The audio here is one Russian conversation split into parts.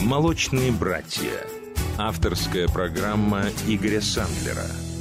«Молочные братья». Авторская программа Игоря Сандлера –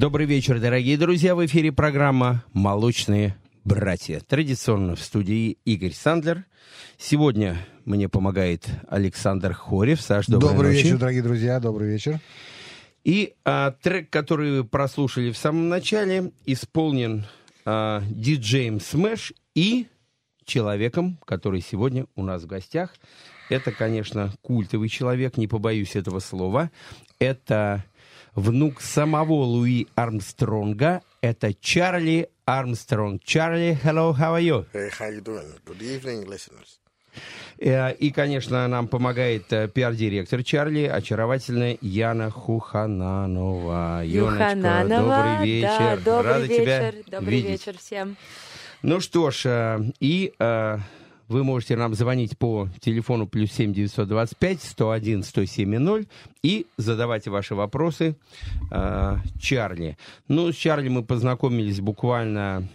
Добрый вечер, дорогие друзья. В эфире программа «Молочные братья». Традиционно в студии Игорь Сандлер. Сегодня мне помогает Александр Хорев. Саш, добрый, добрый ночи. вечер, дорогие друзья. Добрый вечер. И а, трек, который вы прослушали в самом начале, исполнен а, диджеем Smash и человеком, который сегодня у нас в гостях. Это, конечно, культовый человек, не побоюсь этого слова. Это внук самого Луи Армстронга. Это Чарли Армстронг. Чарли, hello, how are you? Hey, how you doing? Good evening, listeners. Э, и, конечно, нам помогает э, пиар-директор Чарли, очаровательная Яна Хухананова. Юхананова, добрый вечер. Да, добрый Рада вечер. тебя добрый видеть. вечер всем. Ну что ж, и вы можете нам звонить по телефону плюс 7 925 101 107 0 и задавать ваши вопросы э, Чарли. Ну, с Чарли мы познакомились буквально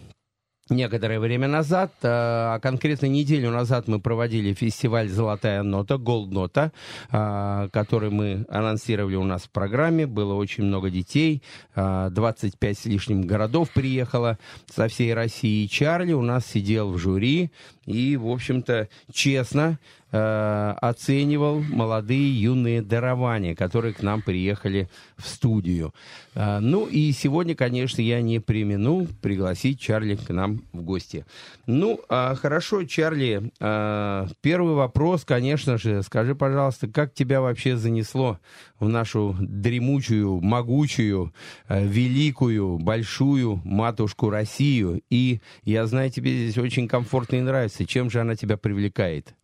некоторое время назад, а конкретно неделю назад мы проводили фестиваль «Золотая нота», «Голд нота», который мы анонсировали у нас в программе. Было очень много детей, 25 с лишним городов приехало со всей России. Чарли у нас сидел в жюри, и, в общем-то, честно э, оценивал молодые юные дарования, которые к нам приехали в студию. Э, ну и сегодня, конечно, я не примену пригласить Чарли к нам в гости. Ну, э, хорошо, Чарли, э, первый вопрос, конечно же, скажи, пожалуйста, как тебя вообще занесло в нашу дремучую, могучую, э, великую, большую матушку Россию? И я знаю, тебе здесь очень комфортно и нравится. Чем же она тебя привлекает?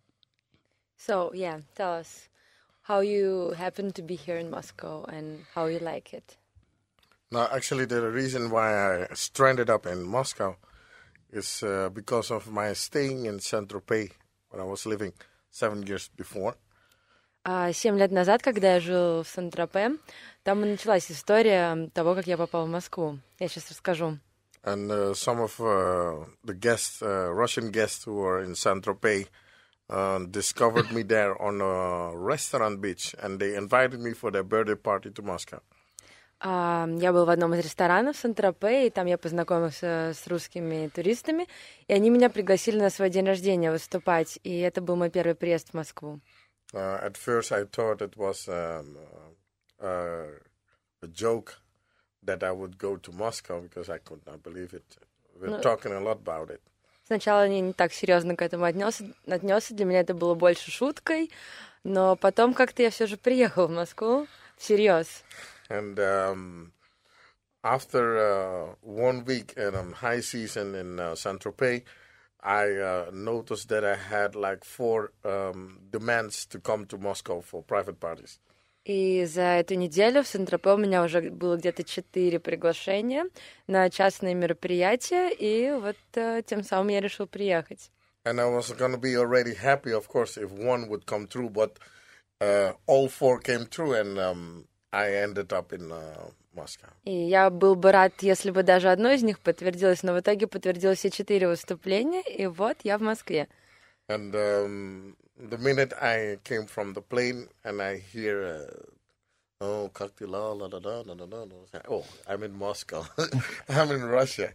So, yeah, tell us how you happen to be here in Moscow and how you like it. Now, actually, the reason why I stranded up in Moscow is uh, because of my staying in Saint Tropez when I was living seven years before. А семь лет назад, когда я жил в Сан-Тропе, там и началась история того, как я попал в Москву. Я сейчас расскажу. And uh, some of uh, the guests, uh, Russian guests who were in Saint Tropez, uh, discovered me there on a restaurant beach, and they invited me for their birthday party to Moscow. А, я был в одном из ресторанов в Сан-Тропе, и там я познакомился с русскими туристами, и они меня пригласили на свой день рождения выступать, и это был мой первый приезд в Москву. Uh, at first, I thought it was um, uh, uh, a joke that I would go to Moscow because I could not believe it. We're No. talking a lot about it. Сначала я не так серьезно к этому отнесся, отнесся, для меня это было больше шуткой, но потом как-то я все же приехал в Москву всерьез. And um, after uh, one week in um, high season in uh, Saint Tropez, I uh, noticed that I had like four um, demands to come to Moscow for private parties. И за эту неделю в Сан-Тропе у меня уже было где-то четыре приглашения на частные мероприятия, и вот э, тем самым я решил приехать. And I was going to be already happy, of course, if one would come through, but uh, all four came through, and um, I ended up in uh, Moscow. И я был бы рад, если бы даже одно из них подтвердилось, но в итоге подтвердилось все четыре выступления, и вот я в Москве. And um, the minute I came from the plane and I hear, uh, oh, как дела, la, la, la, la, la, la, la, oh, I'm in Moscow. I'm in Russia.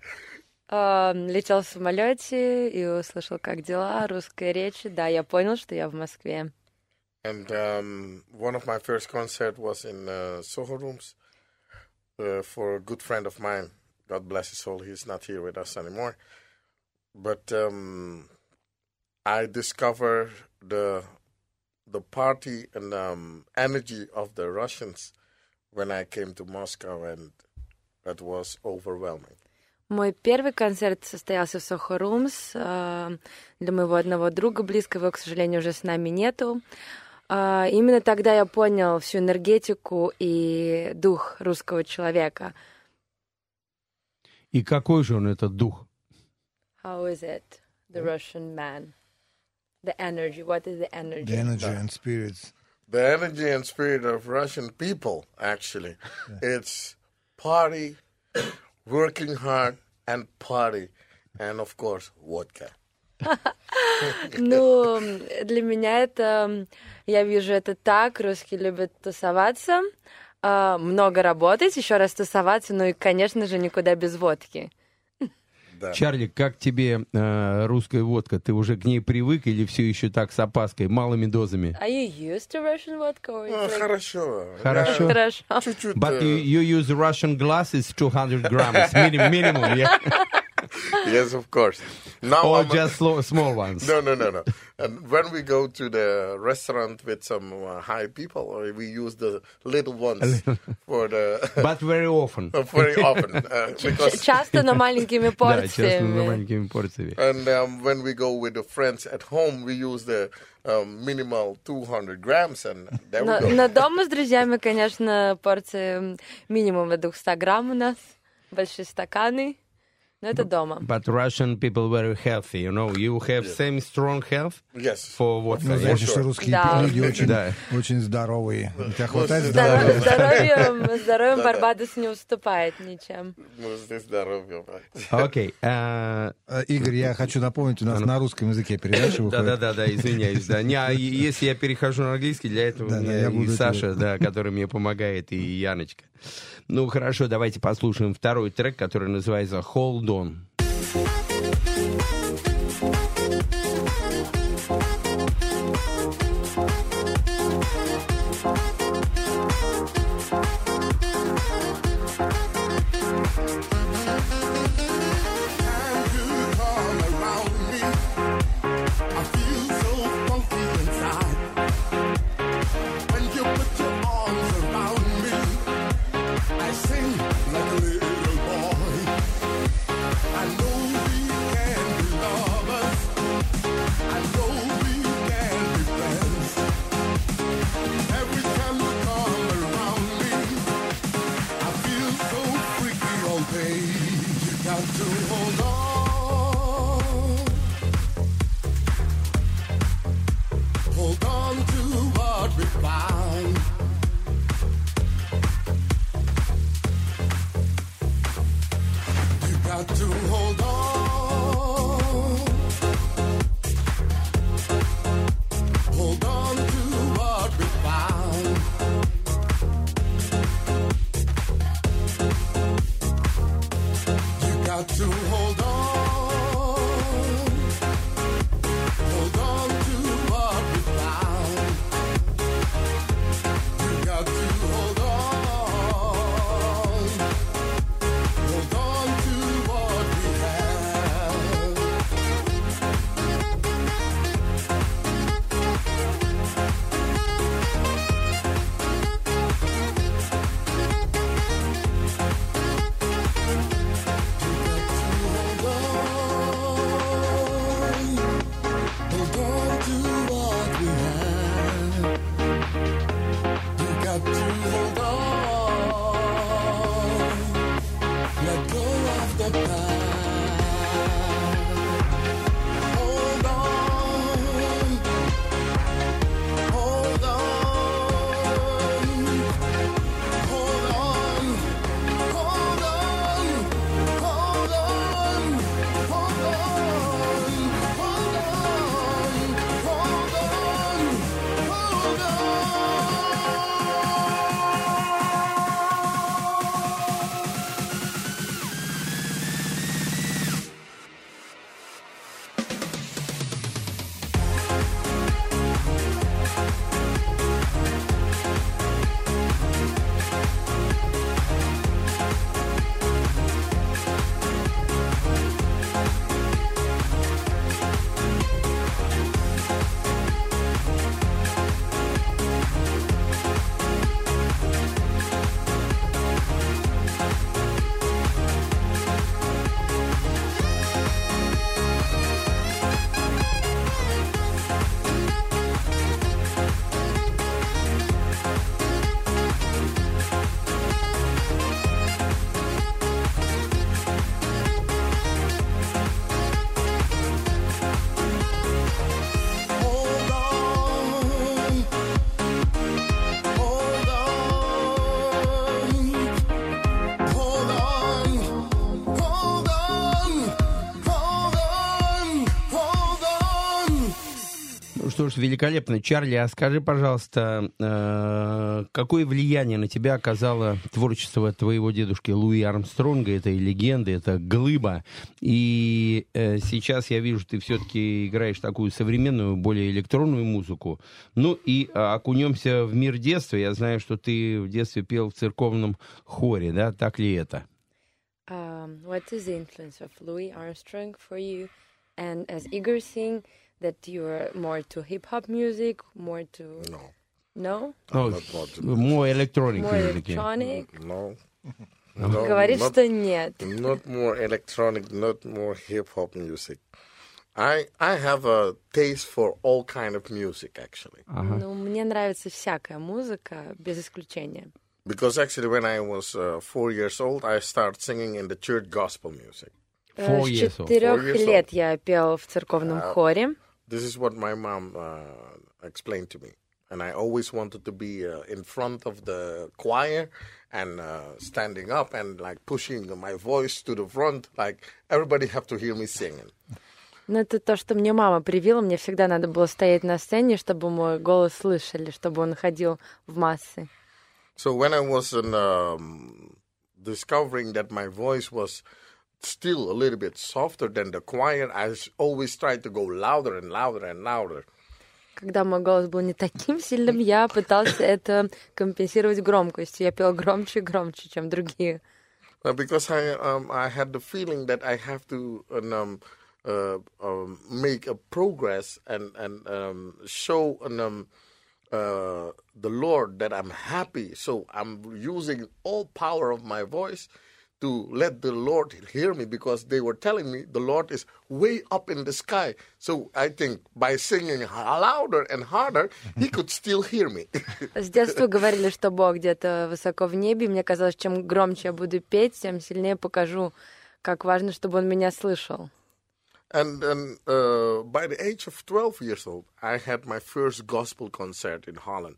А, летел в самолете и услышал, как дела, русская речь. Да, я понял, что я в Москве. And um, one of my first concert was in uh, Soho Rooms uh, for a good friend of mine. God bless his soul. He's not here with us anymore. But um, I discovered the the party and um, energy of the Russians when I came to Moscow, and it was overwhelming. Мой первый концерт состоялся в Soho Rooms а, для моего одного друга близкого, его, к сожалению, уже с нами нету. А, Именно тогда я понял всю энергетику и дух русского человека. И какой же он этот дух? How is it, the Russian man? The energy, what is the energy? The energy and spirits. The energy and spirit of Russian people, actually, it's party, working hard, and party, and of course, vodka. Ну, для меня это, я вижу это так, русские любят тусоваться, а, много работать, еще раз тусоваться, ну и, конечно же, никуда без водки. Да. Чарли, как тебе э, русская водка? Ты уже к ней привык или все еще так с опаской, малыми дозами? Are you used to Russian vodka? Or Ну, like- хорошо. Хорошо. Я Хорошо. Чуть-чуть. But э, you, you use Russian glasses 200 grams minim- minimum, yeah? Yes, of course. Now or I'm- just slow, small ones? No, no, no, no. And when we go to the restaurant with some uh, high people, or we use the little ones for the But very often. very often uh, Ч- because Часто, но маленькими Да, честно, порциями. маленькими порциями. and um, when we go with the friends at home, we use the um, minimal 200 grams, and there we Но, go. но дома с друзьями, конечно, порции м, минимум до 200 грамм у нас. Большие стаканы. Но это дома. But Russian people very healthy, you know. You have same strong health Yes. for what? Ну, значит, что русские Да. люди очень, Да. очень здоровые. У тебя хватает Здоровьем, здоровья? здоровьем, здоровьем Барбадос не уступает ничем. Ну, здесь здоровье, брат. Окей. а, Э, Игорь, я хочу напомнить, у нас на русском языке передача выходит. Да-да-да, извиняюсь. Да. Не, а если я перехожу на английский, для этого Да, да, и Саша, да, который мне помогает, и Яночка. Ну, хорошо, давайте послушаем второй трек, который называется «Hold On». Ж, великолепно. Чарли, а скажи, пожалуйста, э, какое влияние на тебя оказало творчество твоего дедушки Луи Армстронга? Это и легенда, это глыба. И э, сейчас я вижу, ты все-таки играешь такую современную, более электронную музыку. Ну и окунемся в мир детства. Я знаю, что ты в детстве пел в церковном хоре, да? Так ли это? Um, what is the influence of Louis Armstrong for you? And as Igor sing, that you are more to hip hop music, more to No. no, Ну, not more to- мой электроник more музыки. electronic. No. No, Говорит, not- что нет. not more electronic, not more hip hop music. I I have a taste for all kind of music actually. Ну, мне нравится всякая музыка, без исключения. Because actually, when I was uh, four years old, I started singing in the church gospel music. Э, Four С years old. четырех Four years old. лет я пел в церковном хоре. This is what my mom uh, explained to me, and I always wanted to be uh, in front of the choir and uh, standing up and like pushing my voice to the front, like everybody have to hear me singing. Ну, это то, что мне мама привила. Мне всегда надо было стоять на сцене, чтобы мой голос слышали, чтобы он ходил в массы. So when I was in, um, discovering that my voice was still a little bit softer than the choir, I s- always tried to go louder and louder and louder. Когда мой голос был не таким сильным, я пытался это компенсировать громкостью. Я пел громче и громче, чем другие. Uh, because I um, I had the feeling that I have to um, uh, um, make a progress and and um, show um, uh, the Lord that I'm happy. So I'm using all power of my voice to let the Lord hear me because they were telling me the Lord is way up in the sky. So I think by singing h- louder and harder, He could still hear me. С детства говорили, что Бог где-то высоко в небе. Мне казалось, чем громче я буду петь, тем сильнее покажу, как важно, чтобы он меня слышал. And then uh, by the age of 12 years old, I had my first gospel concert in Holland.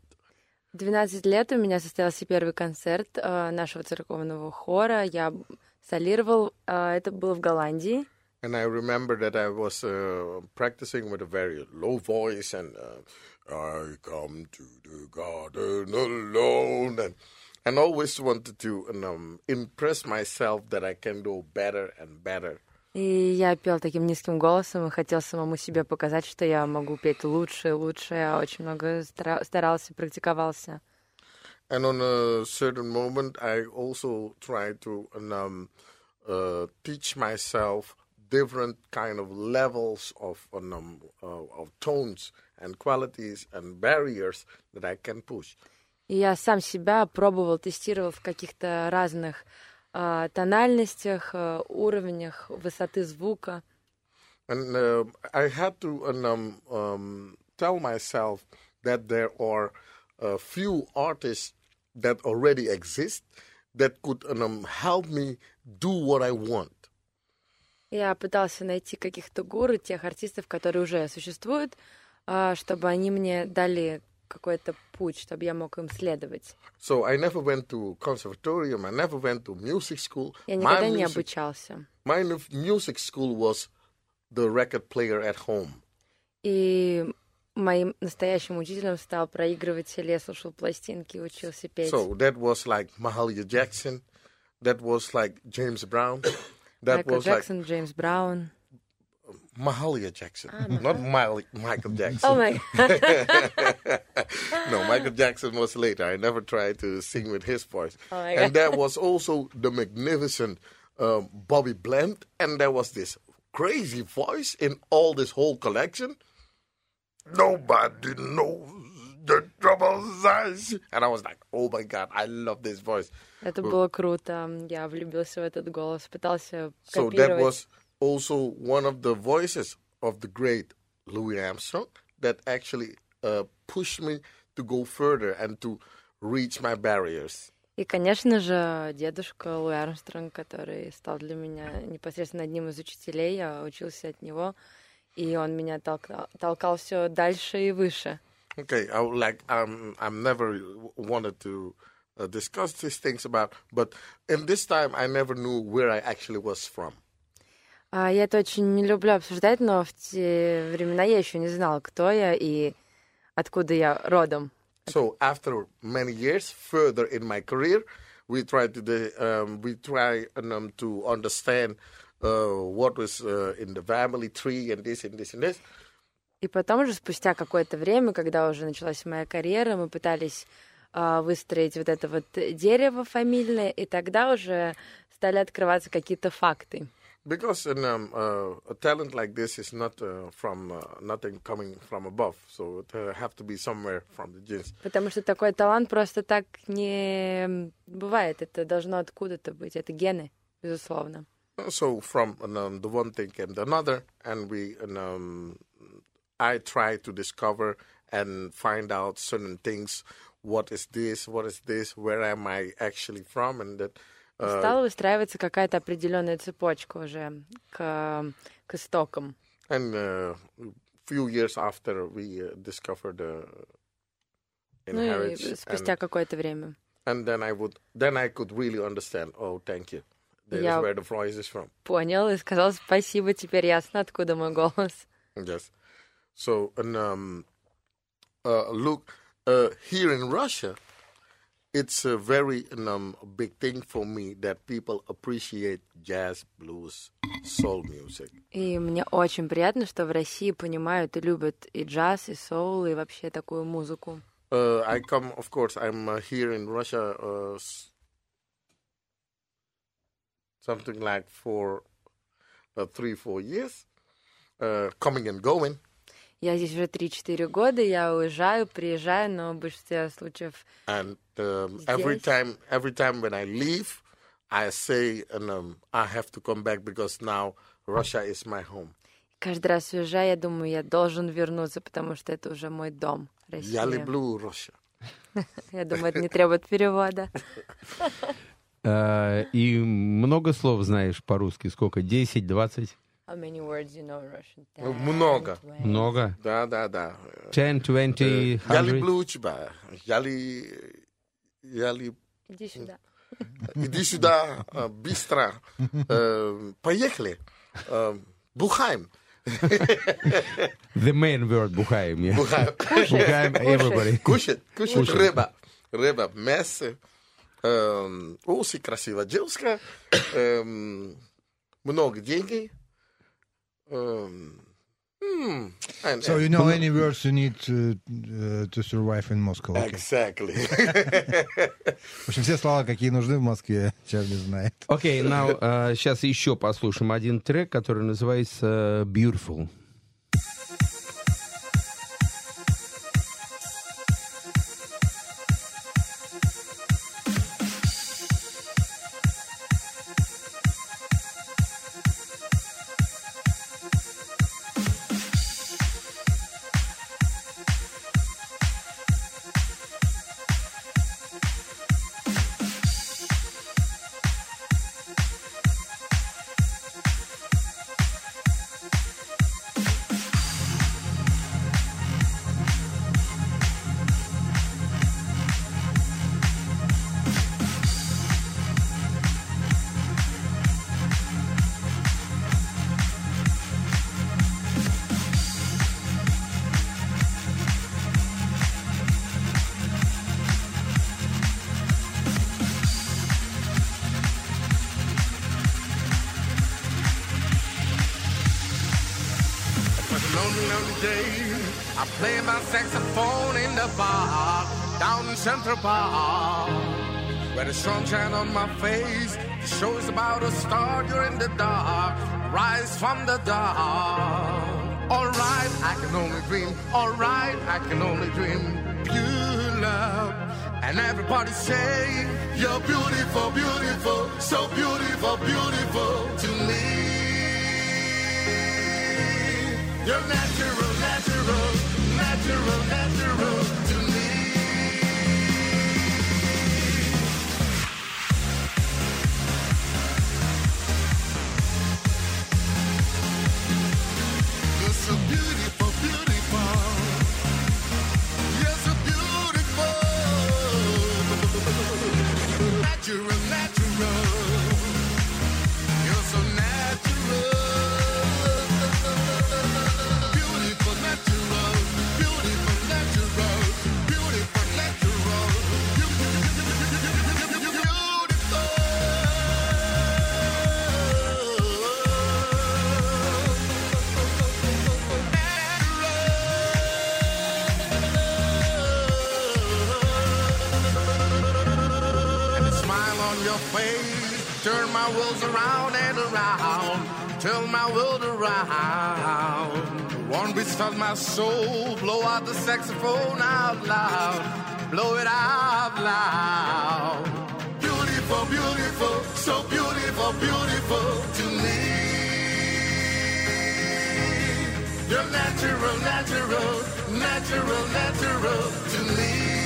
В 12 лет у меня состоялся первый концерт э, нашего церковного хора. Я солировал, э, это было в Голландии. And I remember that I was uh, practicing with a very low voice and uh, I come to the garden alone and and always wanted to um, impress myself that I can do better and better. И я пел таким низким голосом и хотел самому себе показать, что я могу петь лучше лучше. Я очень много стара- старался, практиковался. And on a certain moment, I also tried to um, uh, teach myself different kind of levels of um, uh, of tones and qualities and barriers that I can push. И я сам себя пробовал, тестировал в каких-то разных а, тональностях, а, уровнях высоты звука. And uh, I had to um, um, tell myself that there are a few artists that already exist that could um, help me do what I want. Я пытался найти каких-то гуру, тех артистов, которые уже существуют, а, чтобы они мне дали какой-то путь, чтобы я мог им следовать. So I never went to conservatorium. I never went to music school. Я My никогда не music, обучался. my music school was the record player at home. И моим настоящим учителем стал проигрыватель, я слушал пластинки, учился петь. So that was like Mahalia Jackson. That was like James Brown. That Майкл was like Джексон, Джеймс Браун. Mahalia Jackson, not Miley, Michael Jackson. О май no, Michael Jackson was later. I never tried to sing with his voice. Oh my and there was also the magnificent um, Bobby Bland, and there was this crazy voice in all this whole collection. Nobody knows the troubles I see. And I was like, oh my God, I love this voice. Это было круто. Я влюбился в этот голос, пытался So that копировать. was also one of the voices of the great Louis Armstrong that actually uh, pushed me to go further and to reach my barriers. И, конечно же, дедушка Луи Армстронг, который стал для меня непосредственно одним из учителей, я учился от него, и он меня толкал, толкал все дальше и выше. Okay, I would like um, I'm never wanted to uh, discuss these things about, but in this time I never knew where I actually was from. А я это очень не люблю обсуждать, но в те времена я еще не знала, кто я и откуда я родом. So after many years further in my career, we try to um, we try um, to understand uh, what was uh, in the family tree and this and this and this. И потом уже спустя какое-то время, когда уже началась моя карьера, мы пытались а, выстроить вот это вот дерево фамильное, и тогда уже стали открываться какие-то факты. Because um, uh, a talent like this is not uh, from uh, nothing coming from above, so it uh, have to be somewhere from the genes. Потому что такой талант просто так не бывает. Это должно откуда-то быть. Это гены, безусловно. So from um, the one thing came the another, and we um, I try to discover and find out certain things. What is this? What is this? Where am I actually from? And that И uh, Стала выстраиваться какая-то определенная цепочка уже к, к истокам. and uh, few years after we uh, discovered the Ну и спустя and, какое-то время. and then I would then I could really understand. Oh, thank you. That is Yeah. where the voice is from. Понял и сказал спасибо, теперь ясно, откуда мой голос. Yes. So, and um, uh, look, uh, here in Russia, it's a very um, big thing for me that people appreciate jazz, blues, soul music. И мне очень приятно, что в России понимают и любят и джаз, и соул, и вообще такую музыку. Uh, I come, of course, I'm uh, here in Russia uh, s- something like for uh, three, four years, uh, coming and going. Я здесь уже 3-4 года, я уезжаю, приезжаю, но в большинстве случаев And um, every Здесь. time, every time when I leave, I say, and, um, I have to come back because now Russia is my home. каждый раз уезжаю, я думаю, я должен вернуться, потому что это уже мой дом, Я Россия. люблю Russia. Я думаю, это не требует перевода. Э, И много слов знаешь по-русски? Сколько? 10, 20? How many words you know in Russian? Ну, 10, много. 20. Много. Да, да, да. 10, 20, Э, Я 100. люблю тебя. Я ли... Я ли... Иди сюда. Иди сюда э, быстро. Э, Поехали. Э, Бухаем. The main word бухаем. yeah. Бухаем. Бухаем everybody. Кушать, кушать рыба. Рыба, мясо. Эм, Очень красивая девушка. Эм, Много денег. Эм, м, and- So you know any words you need to, uh, to survive in Moscow? Okay. Exactly. В общем, все слова, какие нужны в Москве, Чарли знает. Окей, now, э, сейчас еще послушаем один трек, который называется Beautiful. Dark. Alright, I can only dream. Alright, I can only dream. Pure love. And everybody say, You're beautiful, beautiful, so beautiful One my soul. Blow out the saxophone out loud. Blow it out loud. Beautiful, beautiful, so beautiful, beautiful to me. You're natural, natural, natural, natural to me.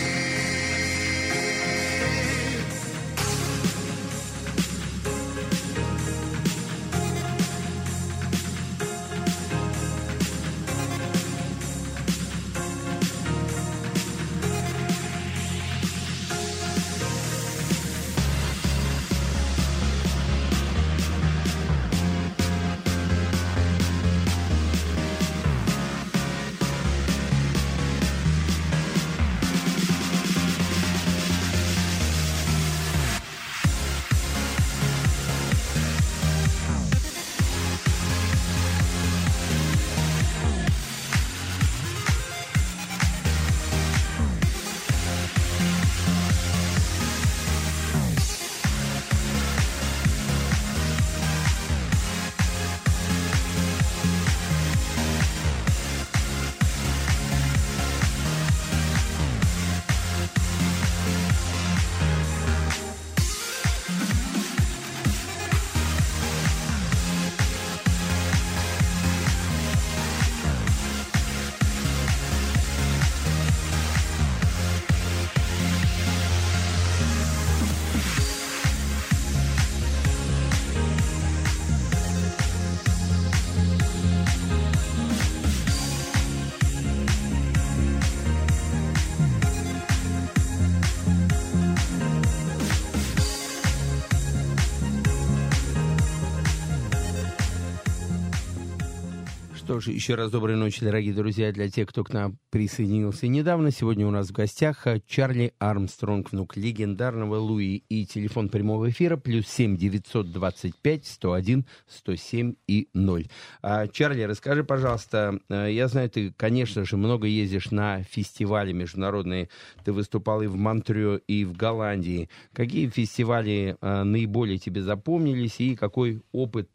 Что ж, еще раз доброй ночи, дорогие друзья, для тех, кто к нам присоединился недавно. Сегодня у нас в гостях э, Чарли Армстронг, внук легендарного Луи. И телефон прямого эфира плюс семь девятьсот двадцать пять сто один сто семь и ноль. А, Чарли, расскажи, пожалуйста, э, я знаю, ты, конечно же, много ездишь на фестивали международные. Ты выступал и в Монтрео, и в Голландии. Какие фестивали э, наиболее тебе запомнились и какой опыт,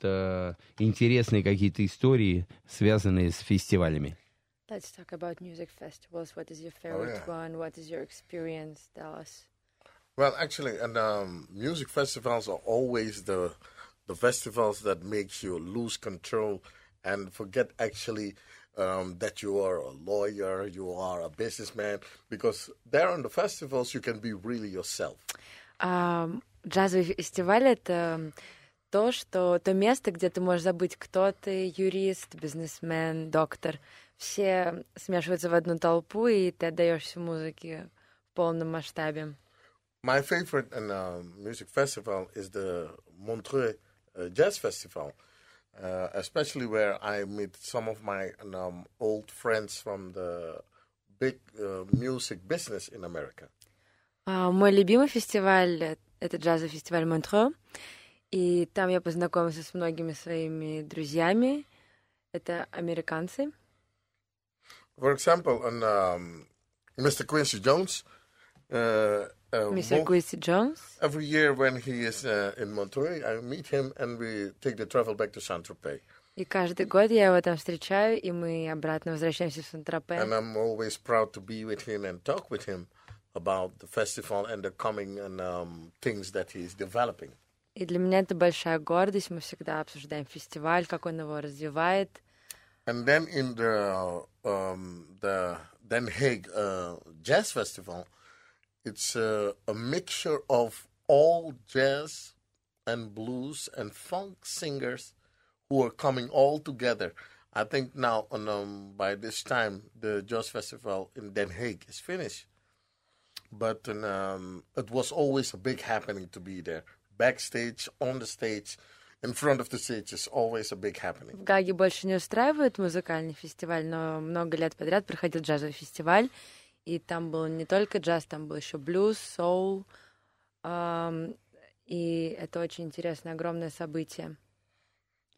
интересные какие-то истории, связанные с фестивалями? Let's talk about music festivals. What is your favorite yeah. one? What is your experience? Tell us. Well, actually, and um, music festivals are always the the festivals that makes you lose control and forget actually um, that you are a lawyer, you are a businessman, because there on the festivals you can be really yourself. А, джазовый фестиваль — это то, что то место, где ты можешь забыть, кто ты, юрист, бизнесмен, доктор. Все смешиваются в одну толпу, и ты отдаешься музыке в полном масштабе. My favorite and um, music festival is the Montreux uh, Jazz Festival, uh, especially where I meet some of my um, old friends from the big uh, music business in America. А, Мой любимый фестиваль это джазовый фестиваль Монтро. И там я познакомился с многими своими друзьями. Это американцы. For example, on um, Mr. Quincy Jones, uh, uh, Мистер mo- Куиси Джонс. every year when he is uh, in Montreux, I meet him and we take the travel back to Saint Tropez. И каждый год я его там встречаю, и мы обратно возвращаемся в Сан-Тропе. And I'm always proud to be with him and talk with him about the festival and the coming and um, things that he's developing. И для меня это большая гордость. Мы всегда обсуждаем фестиваль, как он его развивает. And then in the um, the Den Haag uh, Jazz Festival, it's uh, a mixture of all jazz and blues and funk singers who are coming all together. I think now, on, um, by this time, the Jazz Festival in Den Haag is finished. But um, it was always a big happening to be there. Backstage, on the stage, in front of the stage is always a big happening. В Гаге больше не устраивают музыкальный фестиваль, но много лет подряд проходил джазовый фестиваль. И там был не только джаз, там был еще блюз, соул. Ам, И это очень интересное, огромное событие.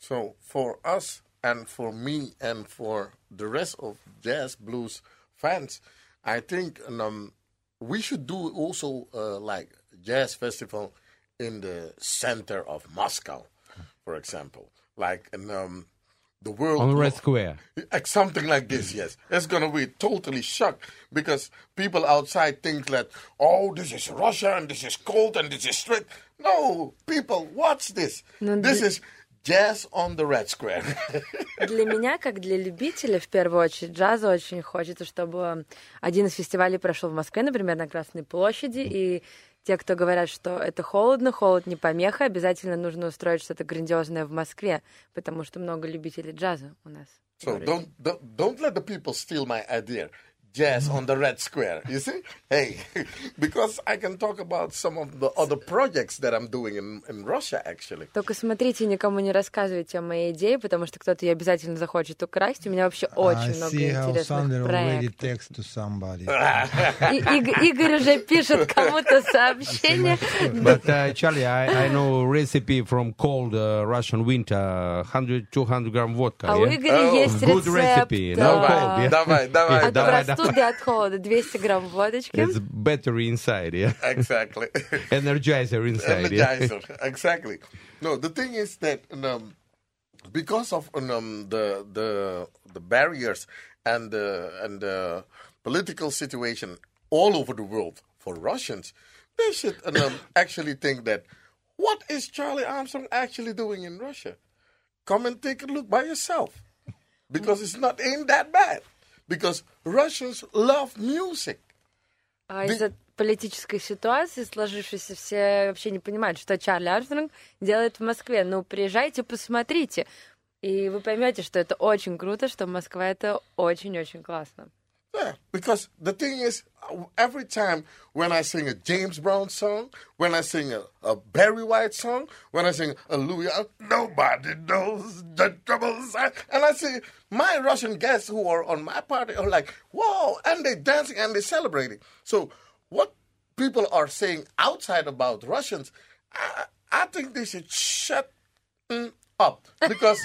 So for us and for me and for the rest of jazz blues fans, I think um, we should do also uh, like jazz festival in the center of Moscow, for example, like in um, the world On Red Square. like something like this, yes. It's gonna be totally shocked because people outside think that, oh, this is Russia and this is cold and this is strict. No, people, watch this. No, this is jazz on the Red Square. Для меня, как для любителя, в первую очередь, джаза очень хочется, чтобы один из фестивалей прошел в Москве, например, на Красной площади, и те, кто говорят, что это холодно, холод не помеха, обязательно нужно устроить что-то грандиозное в Москве, потому что много любителей джаза у нас. so don't, don't don't let the people steal my idea. Jazz on the Red Square. You see? Hey, because I can talk about some of the other projects that I'm doing in, in Russia actually. Только смотрите, никому не рассказывайте о моей идее, потому что кто-то ее обязательно захочет украсть. У меня вообще очень I много see how интересных проектов. text to somebody. И- Иг- Игорь уже пишет кому-то сообщение. But uh, Charlie, I, I know recipe from cold uh, Russian winter, 100-200 грамм водка. А у yeah? Игоря Oh, есть good рецепт recipe, э, no cold, yeah? Давай, давай, давай, простуды, от холода. 200 грамм водочки. It's battery inside, yeah? Exactly. Energizer inside, yeah? Energizer, exactly. No, the thing is that um, because of um, the the the barriers and the and the political situation all over the world for Russians, they should um, actually think that what is Charlie Armstrong actually doing in Russia? Come and take a look by yourself, because it's not ain't that bad. Because Russians love music. А из-за политической ситуации, сложившейся, все вообще не понимают, что Чарли Армстронг делает в Москве. Ну, приезжайте, посмотрите. И вы поймете, что это очень круто, что Москва это очень-очень классно. Yeah, because the thing is, every time when I sing a James Brown song, when I sing a, a Barry White song, when I sing a Louis, Ar- nobody knows the troubles. I, and I see my Russian guests who are on my party are like, whoa, and they're dancing and they're celebrating. So what people are saying outside about Russians, I, I think they should shut mm, up because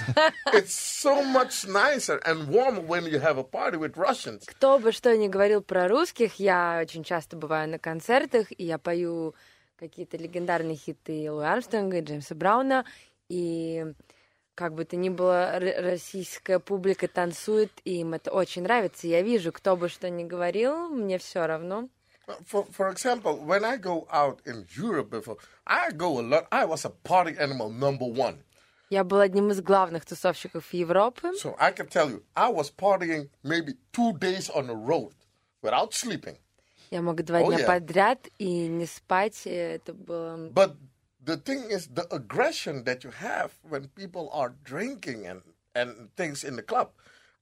it's so much nicer and warmer when you have a party with Russians. Кто бы что ни говорил про русских, я очень часто бываю на концертах, и я пою какие-то легендарные хиты Луи Армстронга и Джеймса Брауна, и как бы то ни было, российская публика танцует, и им это очень нравится. Я вижу, кто бы что ни говорил, мне все равно. For, for example, when I go out in Europe before, I go a lot. I was a party animal number one. Я был одним из главных тусовщиков Европы. So I can tell you, I was partying maybe two days on the road without sleeping. Я мог два Oh, дня yeah. подряд и не спать. и Это было... But the thing is, the aggression that you have when people are drinking and, and things in the club,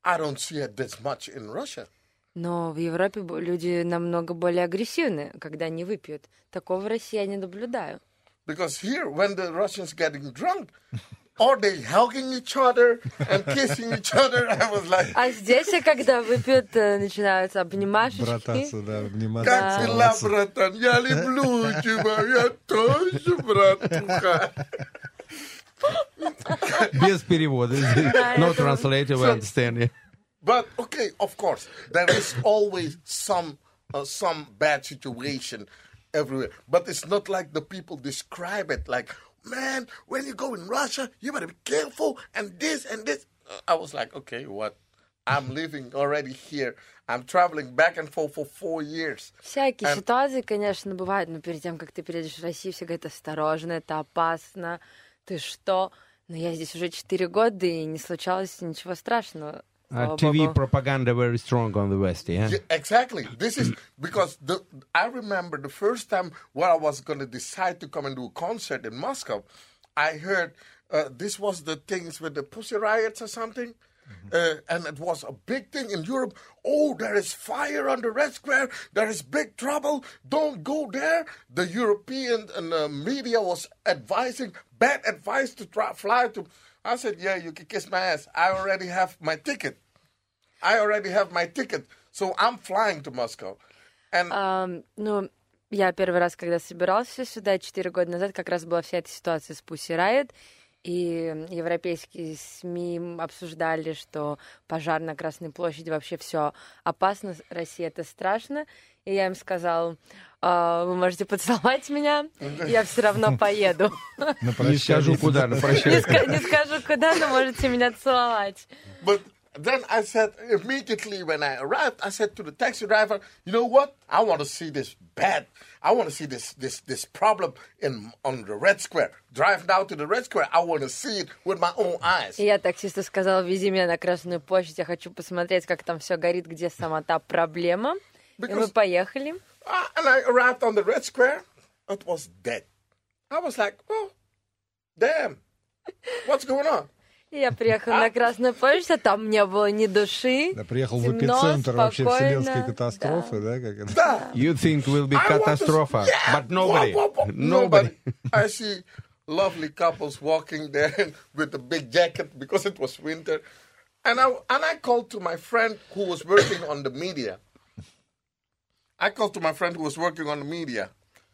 I don't see it this much in Russia. Но в Европе люди намного более агрессивны, когда они выпьют. Такого в России я не наблюдаю. Because here, when the Russians getting drunk, are they hugging each other and kissing each other? I was like, А здесь, а когда выпьют, э, начинаются обнимашечки. Брататься, да, обниматься, как дела, целоваться. братан? Я люблю тебя, я тоже, братуха. Без перевода. No translator, we understand. yeah. But okay, of course, there is always some uh, some bad situation everywhere. But it's not like the people describe it. Like, man, when you go in Russia, you better be careful and this and this. I was like, okay, what? I'm living already here. I'm traveling back and forth for four years. Всякие Эм. ситуации, конечно, бывают, но перед тем, как ты переедешь в Россию, все говорят, осторожно, это опасно, ты что? Но я здесь уже 4 года, и не случалось ничего страшного. Uh, TV propaganda very strong on the West, yeah? yeah exactly. This is mm. because the, I remember the first time when I was going to decide to come and do a concert in Moscow, I heard uh, this was the things with the Pussy Riots or something. Mm-hmm. Uh, and it was a big thing in Europe. Oh, there is fire on the Red Square. There is big trouble. Don't go there. The European and, uh, media was advising bad advice to try, fly to I said, "Yeah, you can kiss my ass. I already have my ticket. I already have my ticket, so I'm flying to Moscow." And Ам, ну, я первый раз, когда собирался сюда, 4 года назад, как раз была вся эта ситуация с Pussy Riot, и европейские СМИ обсуждали, что пожар на Красной площади вообще все опасно, Россия это страшно. И я им сказал, «А, вы можете поцеловать меня, я все равно поеду. Не скажу куда, на Не прощание. не скажу куда, но можете меня целовать. but then I said immediately when I arrived, I said to the taxi driver, "You know what? I want to see this bad. I want to see this this this problem in on the Red Square. Drive down to the Red Square. I want to see it with my own eyes." Я таксисту сказала, вези меня на Красную площадь, я хочу посмотреть, как там все горит, где сама та проблема. И мы Because- поехали. Ah, and I arrived on the Red Square. It was dead. I was like, "Oh, damn, what's going on?" И я приехала на Красную площадь, а там не было ни души. Да, приехал в темно, эпицентр вообще спокойно. вселенской катастрофы, да? как это? Да. You think will be I want to- catastrophe, Yeah, but nobody, whoop, whoop, whoop. nobody. I see lovely couples walking there with a big jacket because it was winter, and I and I called to my friend who was working on the media. I called to my friend who was working on the media.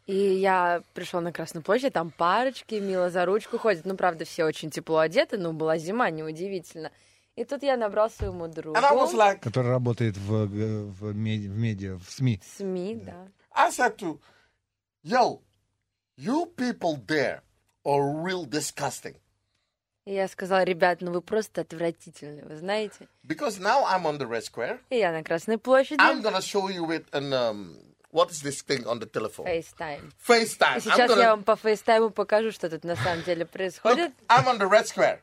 И я пришла на Красную площадь, там парочки мило за ручку ходят. Ну, правда, все очень тепло одеты, но была зима, неудивительно. И тут я набрал своему другу And I was like, Который работает в, г- в, меди- в медиа, в СМИ. СМИ, да. I said to, yo, you people there are real disgusting. И я сказала, ребят, ну вы просто отвратительны, вы знаете. Because now I'm on the Red Square. И я на Красной площади. I'm gonna show you with an um, what is this thing on the telephone? FaceTime. FaceTime. И сейчас gonna- я вам по фейстайму покажу, что тут на самом деле Look, происходит. I'm on the Red Square.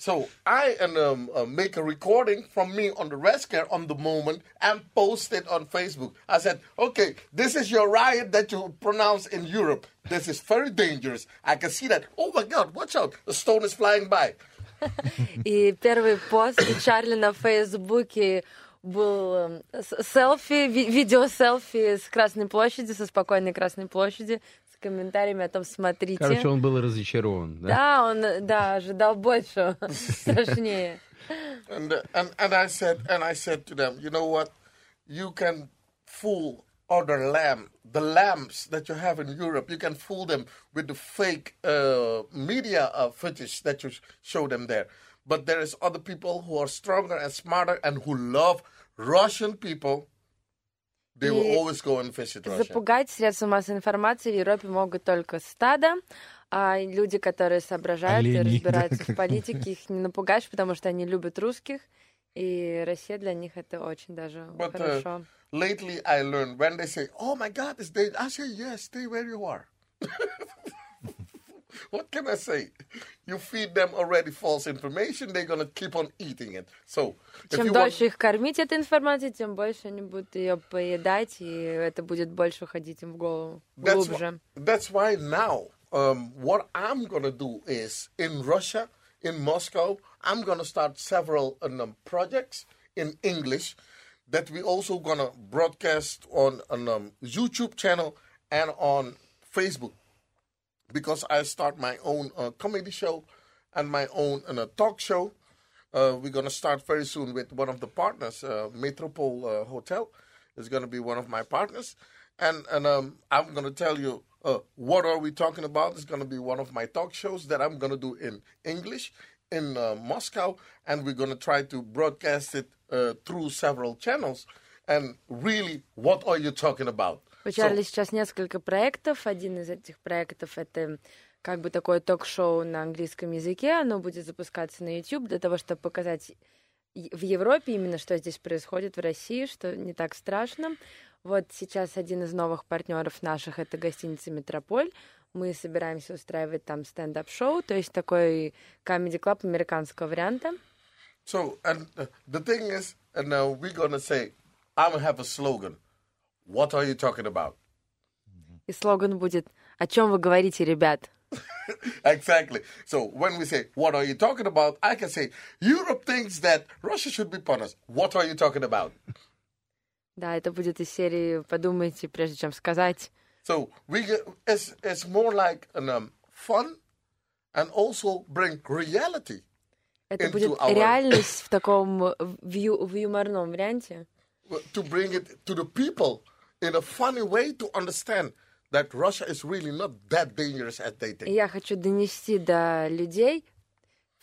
So I and um, uh, make a recording from me on the Red Square on the moment and post it on Facebook. I said, okay, this is your riot that you pronounce in Europe. This is very dangerous. I can see that. Oh my God, watch out. The stone is flying by. И первый пост у Чарли на Фейсбуке был эм, с- селфи, ви- видео-селфи с Красной площади, со спокойной Красной площади, с комментариями о том, смотрите. Короче, он был разочарован. Да? Да, он, э, да, ожидал больше, страшнее. And, uh, and and I said and I said to them, you know what? You can fool other lamb, the lambs that you have in Europe. You can fool them with the fake uh, media uh, footage that you sh- show them there. But there is other people who are stronger and smarter and who love Russian people. They will И always go and visit Russia. Запугать средства массовой информации в Европе могут только стадо, а люди, которые соображают и Олени, разбираются да. в политике, их не напугаешь, потому что они любят русских, и Россия для них это очень даже But, uh, хорошо. Lately, I learned when they say, "Oh my God, it's they," I say, "Yes, stay where you are." what can I say? You feed them already false information; they're gonna keep on eating it. So, if Чем you дольше want, их кормить этой информацией, тем больше они будут ее поедать, и это будет больше уходить им в голову, that's глубже. why, that's why now, um, what I'm gonna do is in Russia, in Moscow, I'm gonna start several um, projects in English that we also gonna broadcast on an um, YouTube channel and on Facebook because I start my own uh, comedy show and my own uh, talk show. Uh, we're going to start very soon with one of the partners, uh, Metropole uh, Hotel is going to be one of my partners, and and um, I'm going to tell you uh, what are we talking about. It's going to be one of my talk shows that I'm going to do in English in uh, Moscow, and we're going to try to broadcast it through several channels. And really, what are you talking about? У So- сейчас несколько проектов. Один из этих проектов — это как бы такое ток-шоу на английском языке. Оно будет запускаться на YouTube для того, чтобы показать в Европе именно, что здесь происходит в России, что не так страшно. Вот сейчас один из новых партнеров наших — это гостиница «Метрополь». Мы собираемся устраивать там стендап-шоу, то есть такой комеди-клаб американского варианта. So, and uh, the thing is, and now we're gonna say, I'm gonna have a slogan. What are you talking about? И слоган будет «О чем вы говорите, ребят?» exactly. So when we say, "What are you talking about?" I can say, "Europe thinks that Russia should be punished." What are you talking about? Да, это будет из серии «Подумайте, прежде чем сказать». So we get, it's it's more like an um, fun, and also bring reality. Это into будет our- реальность в таком э, в, ю- в юморном варианте. to bring it to the people in a funny way to understand that Russia is really not that dangerous as they И think. я хочу донести до людей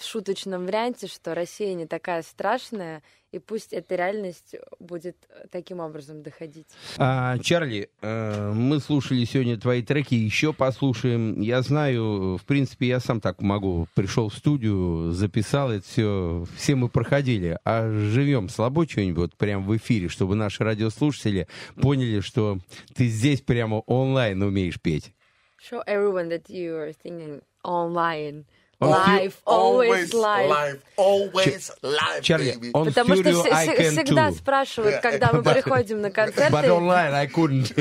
в шуточном варианте, что Россия не такая страшная, и пусть эта реальность будет э, таким образом доходить. А, Чарли, э, мы слушали сегодня твои треки, еще послушаем. Я знаю, в принципе, я сам так могу. Пришел в студию, записал это все, все мы проходили. А живем слабо что-нибудь вот прямо в эфире, чтобы наши радиослушатели поняли, что ты здесь прямо онлайн умеешь петь. Show everyone that you are singing online. Он Live, always live. live, always live, Чарли, baby. он Потому что все- I can всегда too. спрашивают, когда мы приходим на But концерты. online I couldn't.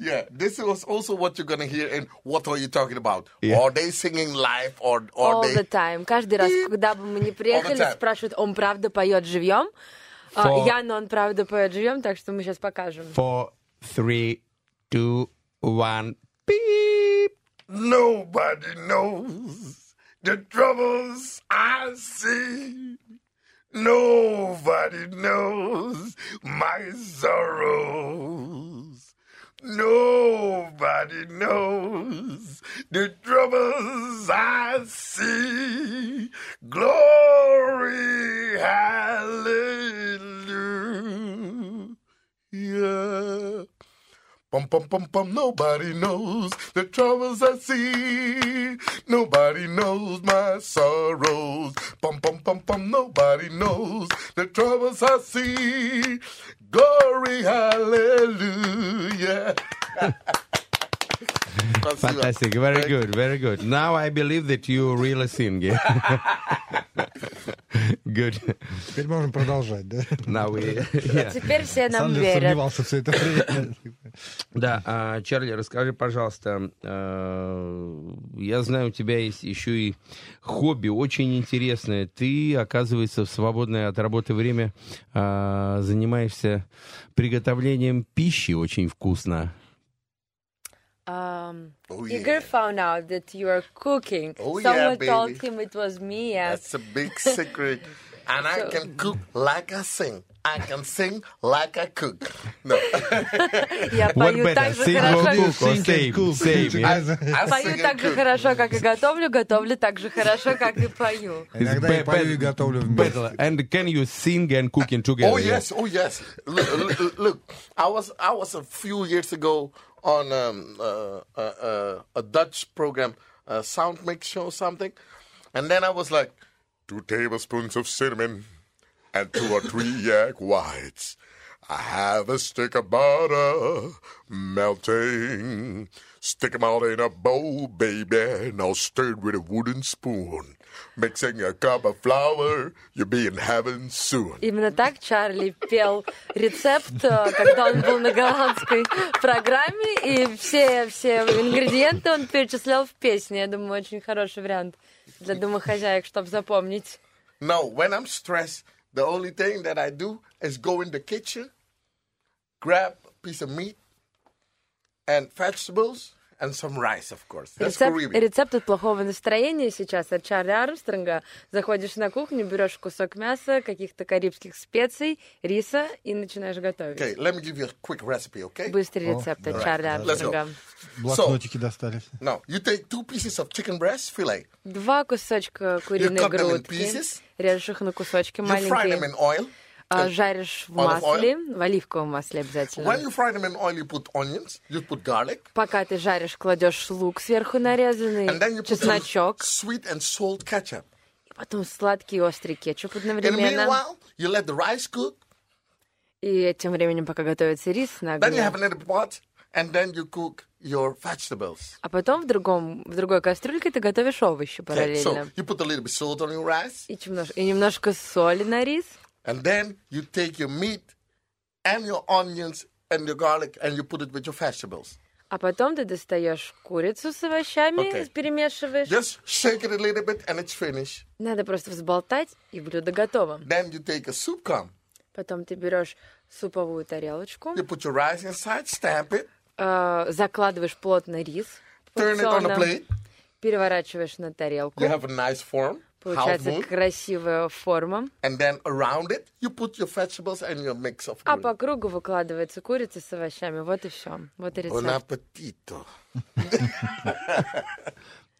Yeah, this was also what you're gonna hear in "What Are You Talking About?" Yeah. Are they singing live or or All they? the time. Каждый раз, когда бы мы не приехали, time. спрашивают, он правда поет живьем? For- Яна, он правда поет живьем, так что мы сейчас покажем. Four, three, two, one, beep. Nobody knows the troubles I see. Nobody knows my sorrows. Nobody knows the troubles I see. Glory, hallelujah. Pum pum pum pum, nobody knows the troubles I see. Nobody knows my sorrows. Pum pum pum pum, nobody knows the troubles I see. Glory, hallelujah. Fantastic, very good, very good. Now I believe that you really sing. Good. Теперь можем продолжать, да? Now we, yeah. Теперь все нам Сам же верят. сомневался все это время. Да, а, Чарли, расскажи, пожалуйста, э, я знаю, у тебя есть еще и хобби очень интересное. Ты, оказывается, в свободное от работы время а, занимаешься приготовлением пищи очень вкусно. Um, Oh, Igor yeah. found out that you are cooking. Oh, yeah, Someone told baby. him it was me. And That's a big secret. And I So- can cook like I sing. I can sing like I cook. No. я пою так же sing хорошо, or cook or Sing and sing? cook Same, yeah? together. I пою sing так and же cook. хорошо, как и готовлю, готовлю так же хорошо, как и пою. Иногда It's и пою, и be- готовлю вместе. better. And can you sing and cooking together? Oh yes, oh yes. Look, look, look, I was I was a few years ago on um, uh, uh, uh, a Dutch program, a sound mix show or something, and then I was like, two tablespoons of cinnamon and two or three egg whites. I have a stick of butter melting. Stick 'em out in a bowl, baby. and I'll stir it with a wooden spoon. Mixing a cup of flour, you'll be in heaven soon. Именно так Чарли пел рецепт, э, когда он был на голландской программе, и все, все ингредиенты он перечислял в песне. Я думаю, очень хороший вариант для домохозяек, чтобы запомнить. No, when I'm stressed, the only thing that I do is go in the kitchen, grab a piece of meat and vegetables and some rice, of course. That's Рецепт, Caribbean. рецепт от плохого настроения сейчас от Чарли Армстронга. Заходишь на кухню, берешь кусок мяса, каких-то карибских специй, риса и начинаешь готовить. Okay, let me give you a quick recipe, okay? Быстрый рецепт от Чарли. Армстронга. Блокнотики достались. Now, you take two pieces of chicken breast fillet. Два кусочка куриной грудки. Режешь их на кусочки You fry them маленькие. in oil. А, жаришь в масле, в оливковом масле обязательно. When you fry them in oil, you put onions, you put garlic, Пока ты жаришь, кладешь лук сверху нарезанный, and then you put чесночок, sweet and salt ketchup. и потом сладкий и острый кетчуп одновременно. meanwhile, you let the rice cook. И тем временем, пока готовится рис на Then you огне. have another pot, and then you cook your vegetables. А потом в, другом, в другой кастрюльке ты готовишь овощи Okay, параллельно. so you put a little bit salt on your rice, И, чемнож- и немножко соли на рис. and then you take your meat and your onions and your garlic, and you put it with your vegetables. А потом ты достаешь курицу с овощами, Окей. перемешиваешь. Just shake it a little bit, and it's finished. Надо просто взболтать, и блюдо готово. Then you take a soup cum. Потом ты берешь суповую тарелочку, You put your rice inside, stamp it, э, закладываешь плотно рис, turn it on a порционно, plate. переворачиваешь на тарелку. You have a nice form, Half Получается moon, красивая форма. and then around it you put your vegetables and your mix of А green. по кругу выкладывается курица с овощами. Вот и все. Вот и Bon рецепт. appetito.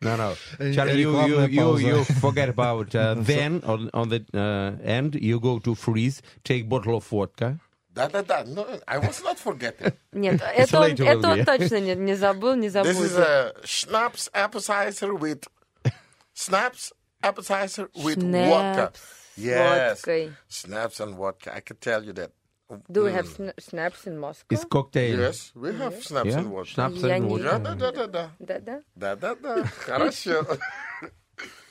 No, no. Э, Charlie, you, you, you, you forget about uh, then on, on the uh, end you go to freeze, take bottle of vodka. Da. No, I was not forgetting. Нет, это он, это он точно не, не забыл, не This is a schnapps appetizer with snaps appetizer with vodka. Snaps с Yes, водкой. snaps and vodka. I can tell you that. Do we have sna- snaps in Moscow? It's cocktail. Yes, we have snaps Yeah? and vodka. Schnapps Я and не- Да, vodka. да, да, да, да. Да-да. Да, да, да. Хорошо.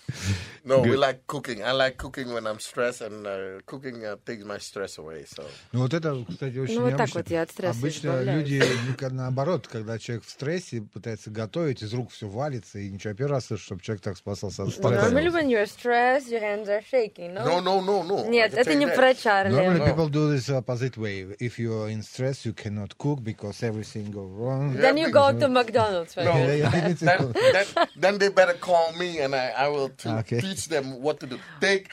No, we like cooking. I like cooking when I'm stressed, and uh, cooking uh, takes my stress away. So Ну вот это, кстати, очень Ну, вот так вот я от стресса Обычно избавляюсь. люди, ну, наоборот, когда человек в стрессе пытается готовить, из рук все валится, и ничего. Первый раз слышу, чтобы человек так спасался от стресса. Normally when you're stressed, your hands are shaking, no? no, no, no, no. Нет, это не про Чарли. Normally people do this opposite way. If you're in stress, you cannot cook because everything goes wrong. Then you go to McDonald's. No. then, then, then they better call me, and I, I will t- Okay. Teach them what to do. Take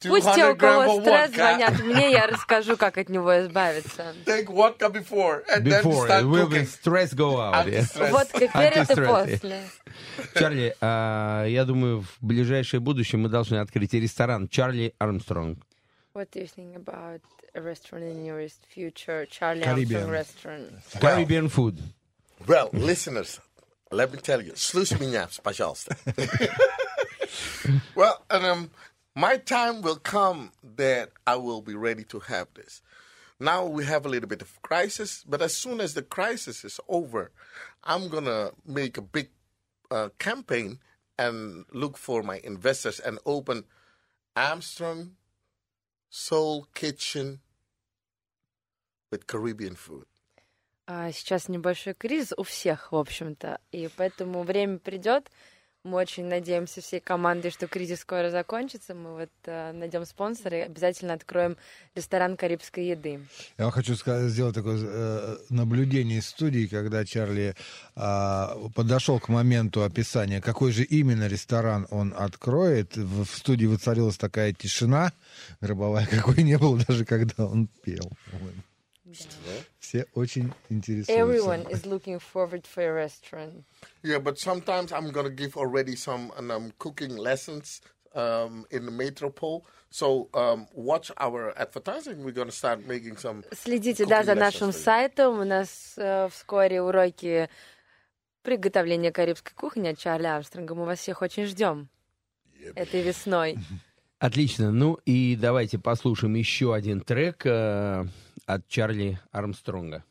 Пусть те, 200 у grams кого of стресс, vodka. звонят мне, я расскажу, как от него избавиться. Take vodka before, and then Before, start will cooking. stress go out. yeah? Водка перед и после. Чарли, а, я думаю, в ближайшее будущее мы должны открыть ресторан Чарли Армстронг. What do you think about a restaurant in your future? Charlie Caribbean. Armstrong restaurant. Caribbean food. Well, listeners, let me tell you, слушай меня, пожалуйста. well, and, um, my time will come that I will be ready to have this. Now we have a little bit of crisis, but as soon as the crisis is over, I'm gonna make a big uh, campaign and look for my investors and open Armstrong Soul Kitchen with Caribbean food. А сейчас небольшой кризис у всех, в общем-то, и поэтому время придет. Мы очень надеемся всей командой, что кризис скоро закончится. Мы вот э, найдем спонсора и обязательно откроем ресторан карибской еды. Я хочу сказать, сделать такое э, наблюдение из студии, когда Чарли а, подошел к моменту описания, какой же именно ресторан он откроет. В, в студии воцарилась такая тишина гробовая, какой не было даже когда он пел. по-моему. Все очень интересуются. Everyone is looking forward for a restaurant. Yeah, but sometimes I'm gonna give already some um, cooking lessons um, in the metropole. So um, watch our advertising. We're gonna start making some. Следите, да, за нашим сайтом. У нас э, вскоре уроки приготовления карибской кухни от Чарли Армстронга. Мы вас всех очень ждем этой весной. Отлично. Ну и давайте послушаем еще один трек э, от Чарли Армстронга.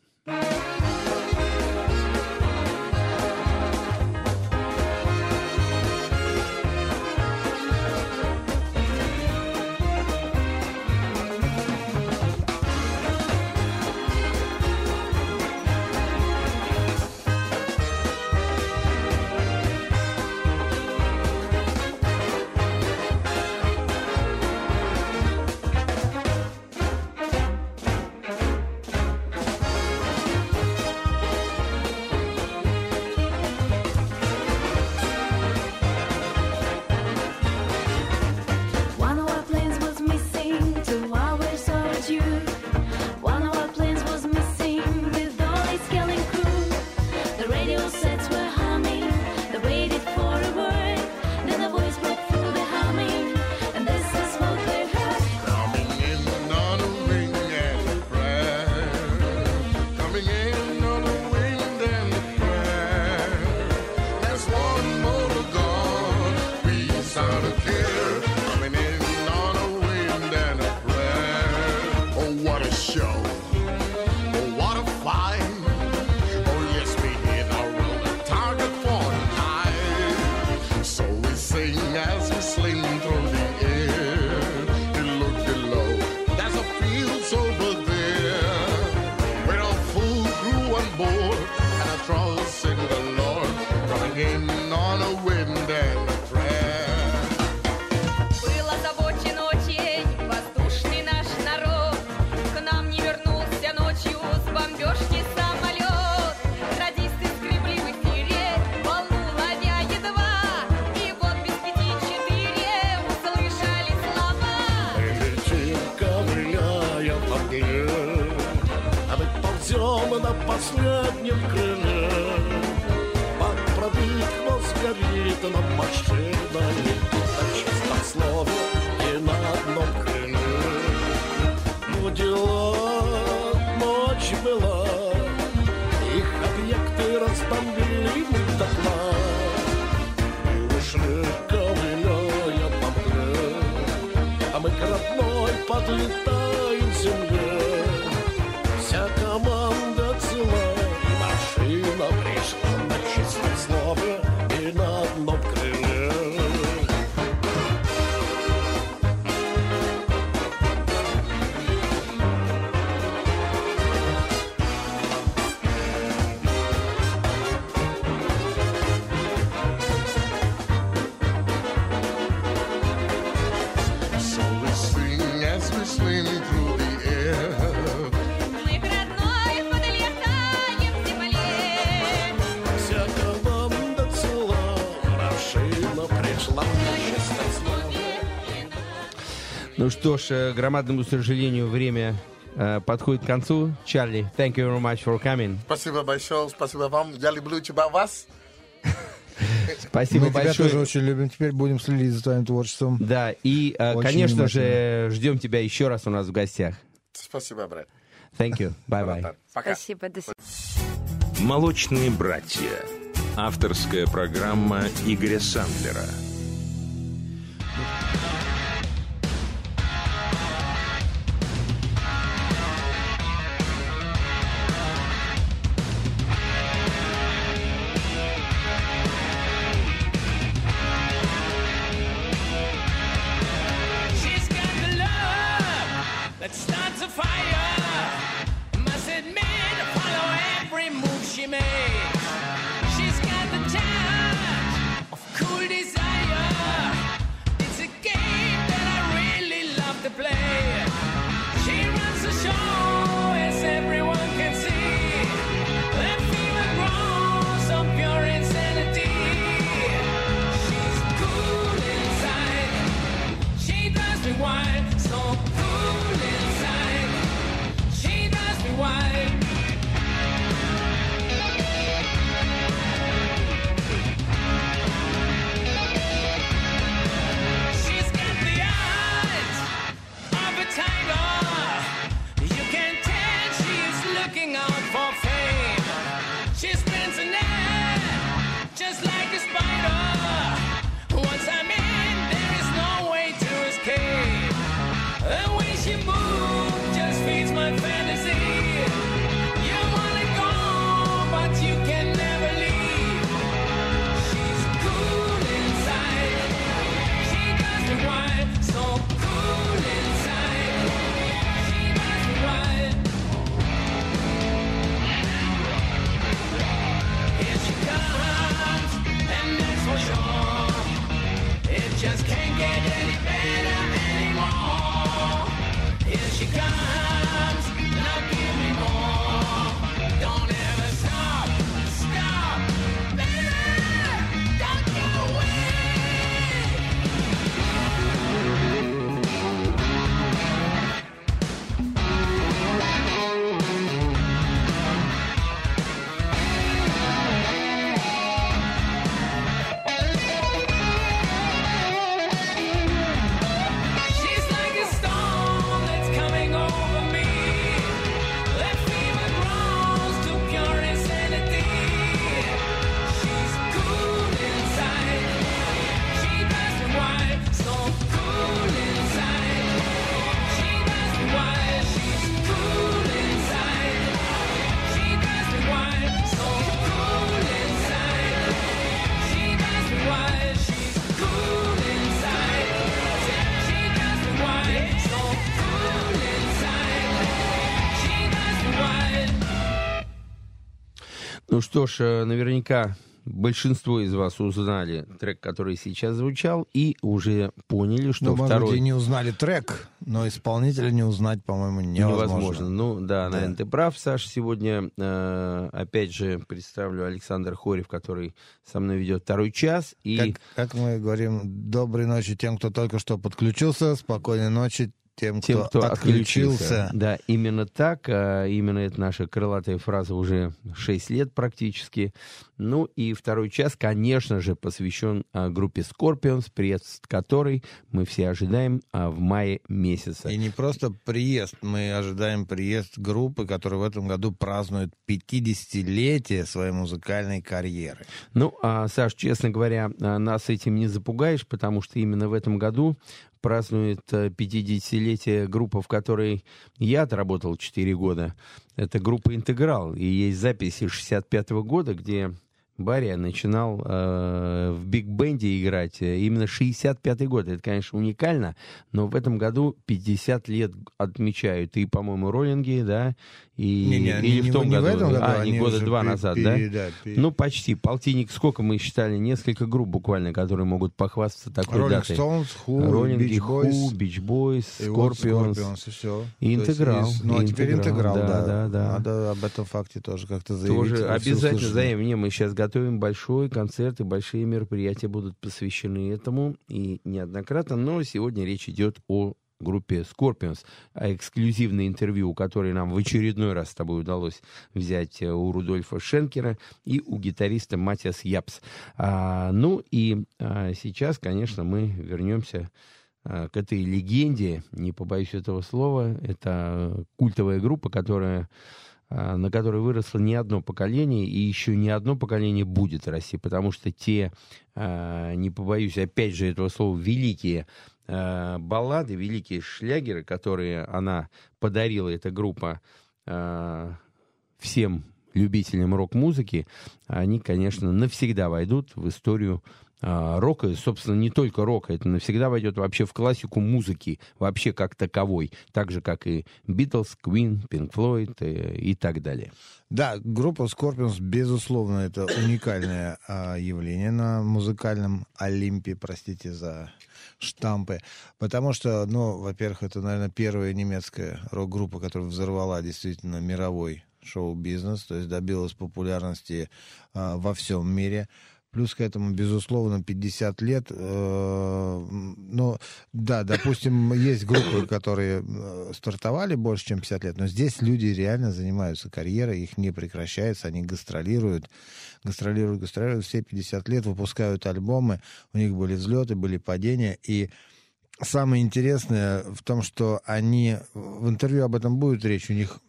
Последнем крыле. Бак пробит, но сгорит нам машина На чистом слове и на одном крыле. Ну, дела, ночь была, Их объекты разбомбили до дна. Мы вышли, ковыляя по мгле, а мы к родной подлетаем что ж, э, громадному сожалению, время э, подходит к концу. Чарли, thank you very much for coming. Спасибо большое, спасибо вам. Я люблю тебя, вас. Спасибо Мы тебя большое. тоже очень любим. Теперь будем следить за твоим творчеством. Да, и, э, Очень конечно же, ждем тебя еще раз у нас в гостях. Спасибо, брат. Thank you. Bye-bye. Спасибо, до свидания. «Молочные братья». Авторская программа Игоря Сандлера. fire. Что ж, э, наверняка большинство из вас узнали трек, который сейчас звучал, и уже поняли, что Ну, может второй... быть, и не узнали трек, но исполнителя не узнать, по-моему, невозможно. Невозможно. Ну да, Да. наверное, ты прав, Саш. Сегодня, э, опять же, представлю Александр Хорев, который со мной ведет второй час. И Как, как мы говорим, доброй ночи тем, кто только что подключился, спокойной ночи тем, кто, тем, кто отключился. отключился. Да, именно так. а, Именно это наша крылатая фраза уже 6 лет практически. Ну и второй час, конечно же, посвящен а, группе Scorpions, приезд которой мы все ожидаем а, в мае месяце. И не просто приезд, мы ожидаем приезд группы, которая в этом году празднует 50-летие своей музыкальной карьеры. Ну, а, Саш, честно говоря, а, нас этим не запугаешь, потому что именно в этом году празднует э, 50-летие группа, в которой я отработал 4 года. Это группа «Интеграл». И есть записи 65 года, где Барри начинал э, в биг-бенде играть. э, Именно 65-й год. Это, конечно, уникально, но в этом году 50 лет отмечают и, по-моему, роллинги, да, и Не-не, или не- в том не в году. этом году, а, не они года два пе- назад, пере- да? да, пе- Ну, почти. Полтинник. Сколько мы считали? Несколько групп буквально, которые могут похвастаться такой Роллинг датой. Стоунс, Ху, Роллинги, Beach Boys, и вот Scorpions. Scorpions, и все. И «Интеграл», ну, а теперь «Интеграл», да, да. да, да. Надо об этом факте тоже как-то заявить. Тоже обязательно заявим. Не, мы сейчас готовим большой концерт, и большие мероприятия будут посвящены этому, и неоднократно, но сегодня речь идет о группе Scorpions, а эксклюзивное интервью, которое нам в очередной раз с тобой удалось взять э, у Рудольфа Шенкера и у гитариста Матиас Ябс. А, ну и а, сейчас, конечно, мы вернемся а, к этой легенде, не побоюсь этого слова. Это культовая группа, которая а, на которой выросло не одно поколение, и еще не одно поколение будет России, потому что те, не побоюсь опять же этого слова, великие а, баллады, великие шлягеры, которые она подарила, эта группа, а, всем любителям рок-музыки, они, конечно, навсегда войдут в историю рока, и, собственно, не только рока, это навсегда войдет вообще в классику музыки, вообще как таковой, так же, как и Битлз, Квин, Пинк Флойд э, и так далее. Да, группа Scorpions, безусловно, это уникальное а, явление на музыкальном Олимпе, простите за штампы. Потому что, ну, во-первых, это, наверное, первая немецкая рок-группа, которая взорвала действительно мировой шоу-бизнес, то есть добилась популярности а, во всем мире. Плюс к этому, безусловно, 50 лет. э, ну, да, допустим, есть группы, которые э, стартовали больше, чем 50 лет, но здесь люди реально занимаются карьерой, их не прекращается, они гастролируют, гастролируют, гастролируют, все 50 лет выпускают альбомы, у них были взлеты, были падения, и самое интересное в том, что они, в интервью об этом будет речь, у них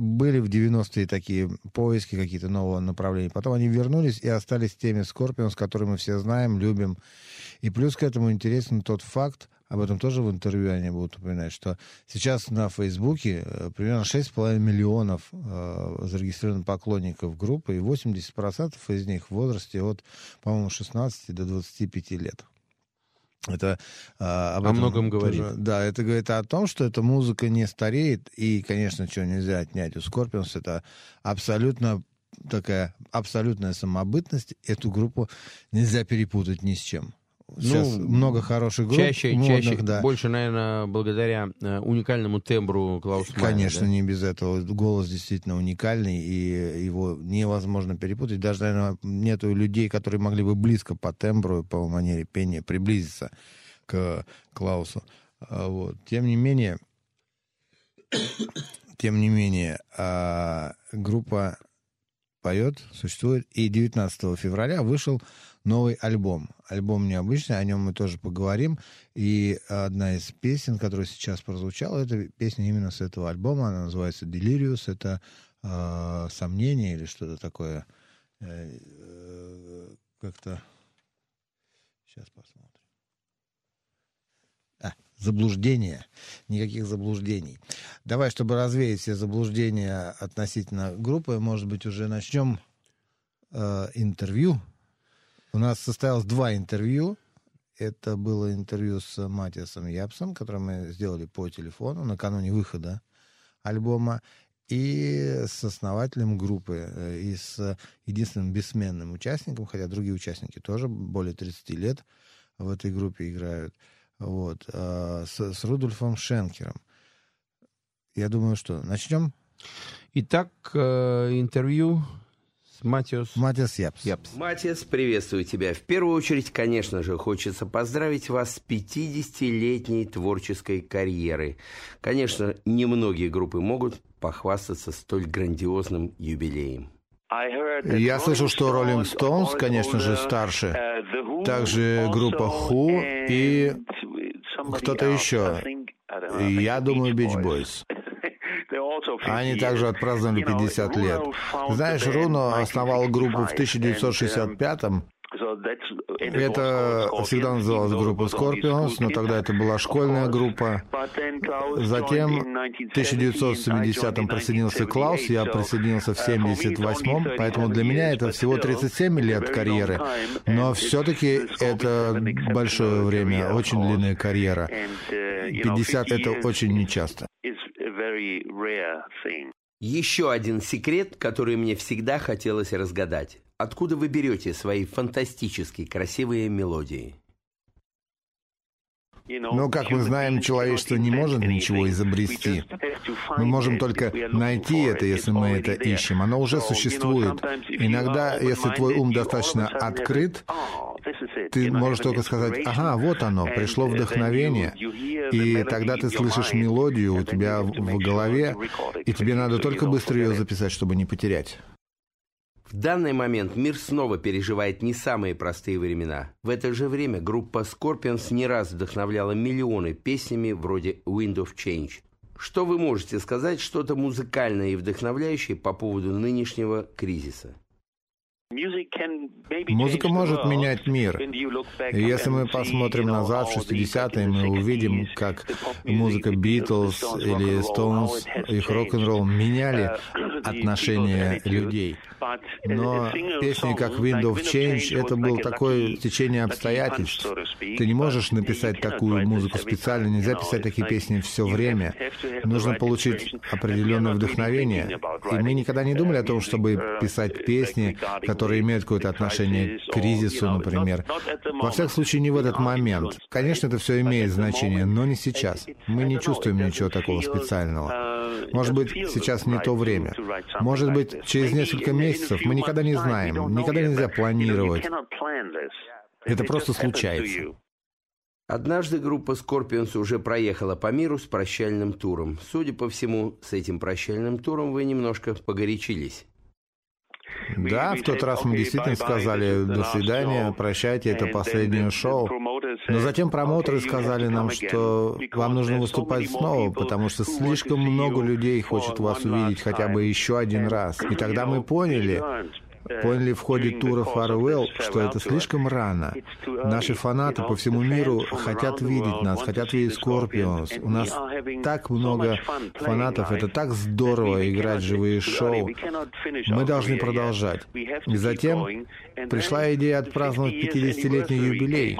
были в 90-е такие поиски какие-то нового направления. Потом они вернулись и остались теми Scorpions, которые мы все знаем, любим. И плюс к этому интересен тот факт, об этом тоже в интервью они будут упоминать, что сейчас на Фейсбуке э, примерно 6,5 миллионов э, зарегистрированных поклонников группы, и 80% из них в возрасте от, по-моему, 16 до 25 лет. Это а, об О многом говорит. тоже- да, это говорит о том, что эта музыка не стареет, и, конечно, чего нельзя отнять у Scorpions, это абсолютно такая абсолютная самобытность. Эту группу нельзя перепутать ни с чем. Сейчас Ну, много хороших групп, чаще, модных, чаще, да. больше, наверное, благодаря э, уникальному тембру Клауса Конечно, да? не без этого. Голос действительно уникальный, и его невозможно перепутать. Даже, наверное, нету людей, которые могли бы близко по тембру, по манере пения приблизиться к Клаусу. А, Вот. Тем не менее, тем не менее, а, группа поет, существует, и 19 февраля вышел новый альбом. Альбом необычный, о нем мы тоже поговорим. И одна из песен, которая сейчас прозвучала, это песня именно с этого альбома. Она называется «Delirious». Это э, «Сомнение» или что-то такое. Э, э, как-то... Сейчас посмотрим. А, заблуждение. Никаких заблуждений. Давай, чтобы развеять все заблуждения относительно группы, может быть, уже начнем э, интервью. У нас состоялось два интервью. Это было интервью с Матиасом Япсом, которое мы сделали по телефону накануне выхода альбома. и с основателем группы, э, и с единственным бессменным участником, хотя другие участники тоже более 30 лет в этой группе играют, вот, э, с, с Рудольфом Шенкером. Я думаю, что начнем. Итак, э, интервью с Матиос Матиас Япс. Япс. Матиас, приветствую тебя. В первую очередь, конечно же, хочется поздравить вас с 50-летней творческой карьерой. Конечно, немногие группы могут похвастаться столь грандиозным юбилеем. Я слышал, что Rolling Stones, конечно же, старше. Также группа Who и кто-то еще. Я думаю, Beach Boys. Они также отпраздновали 50 лет. Знаешь, Руно основал группу в 1965-м. Это всегда называлась группа Scorpions, но тогда это была школьная группа. Затем в 1970-м присоединился Клаус, я присоединился в 78-м, поэтому для меня это всего 37 лет карьеры. Но все-таки это большое время, очень длинная карьера. 50 — это очень нечасто. Еще один секрет, который мне всегда хотелось разгадать. Откуда вы берете свои фантастически красивые мелодии? Но, как мы знаем, человечество не может ничего изобрести. Мы можем только найти это, если мы это ищем. Оно уже существует. Иногда, если твой ум достаточно открыт, ты можешь только сказать, ага, вот оно, пришло вдохновение, и тогда ты слышишь мелодию у тебя в голове, и тебе надо только быстро ее записать, чтобы не потерять. В данный момент мир снова переживает не самые простые времена. В это же время группа Scorpions не раз вдохновляла миллионы песнями вроде «Wind of Change». Что вы можете сказать, что-то музыкальное и вдохновляющее по поводу нынешнего кризиса? Музыка может менять мир. И если мы посмотрим назад, в 60-е, мы увидим, как музыка Битлз или Stones, их рок-н-ролл меняли отношения людей. Но песни как Wind of Change — это было такое течение обстоятельств. Ты не можешь написать такую музыку специально, нельзя писать такие песни все время. Нужно получить определенное вдохновение. И мы никогда не думали о том, чтобы писать песни, которые имеют какое-то отношение к кризису, например. Во всяком случае, не в этот момент. Конечно, это все имеет значение, но не сейчас. Мы не чувствуем ничего такого специального. Может быть, сейчас не то время. Может быть, через несколько месяцев мы никогда не знаем. Никогда нельзя планировать. Это просто случается. Однажды группа Scorpions уже проехала по миру с прощальным туром. Судя по всему, с этим прощальным туром вы немножко погорячились. Да, в тот раз мы действительно сказали «до свидания, прощайте, это последнее шоу». Но затем промоутеры сказали нам, что вам нужно выступать снова, потому что слишком много людей хочет вас увидеть хотя бы еще один раз. И тогда мы поняли, поняли в ходе тура Farewell, что это слишком рано. Наши фанаты по всему миру хотят видеть нас, хотят видеть Scorpions. У нас так много фанатов, это так здорово играть живые шоу. Мы должны продолжать. И затем пришла идея отпраздновать 50-летний юбилей.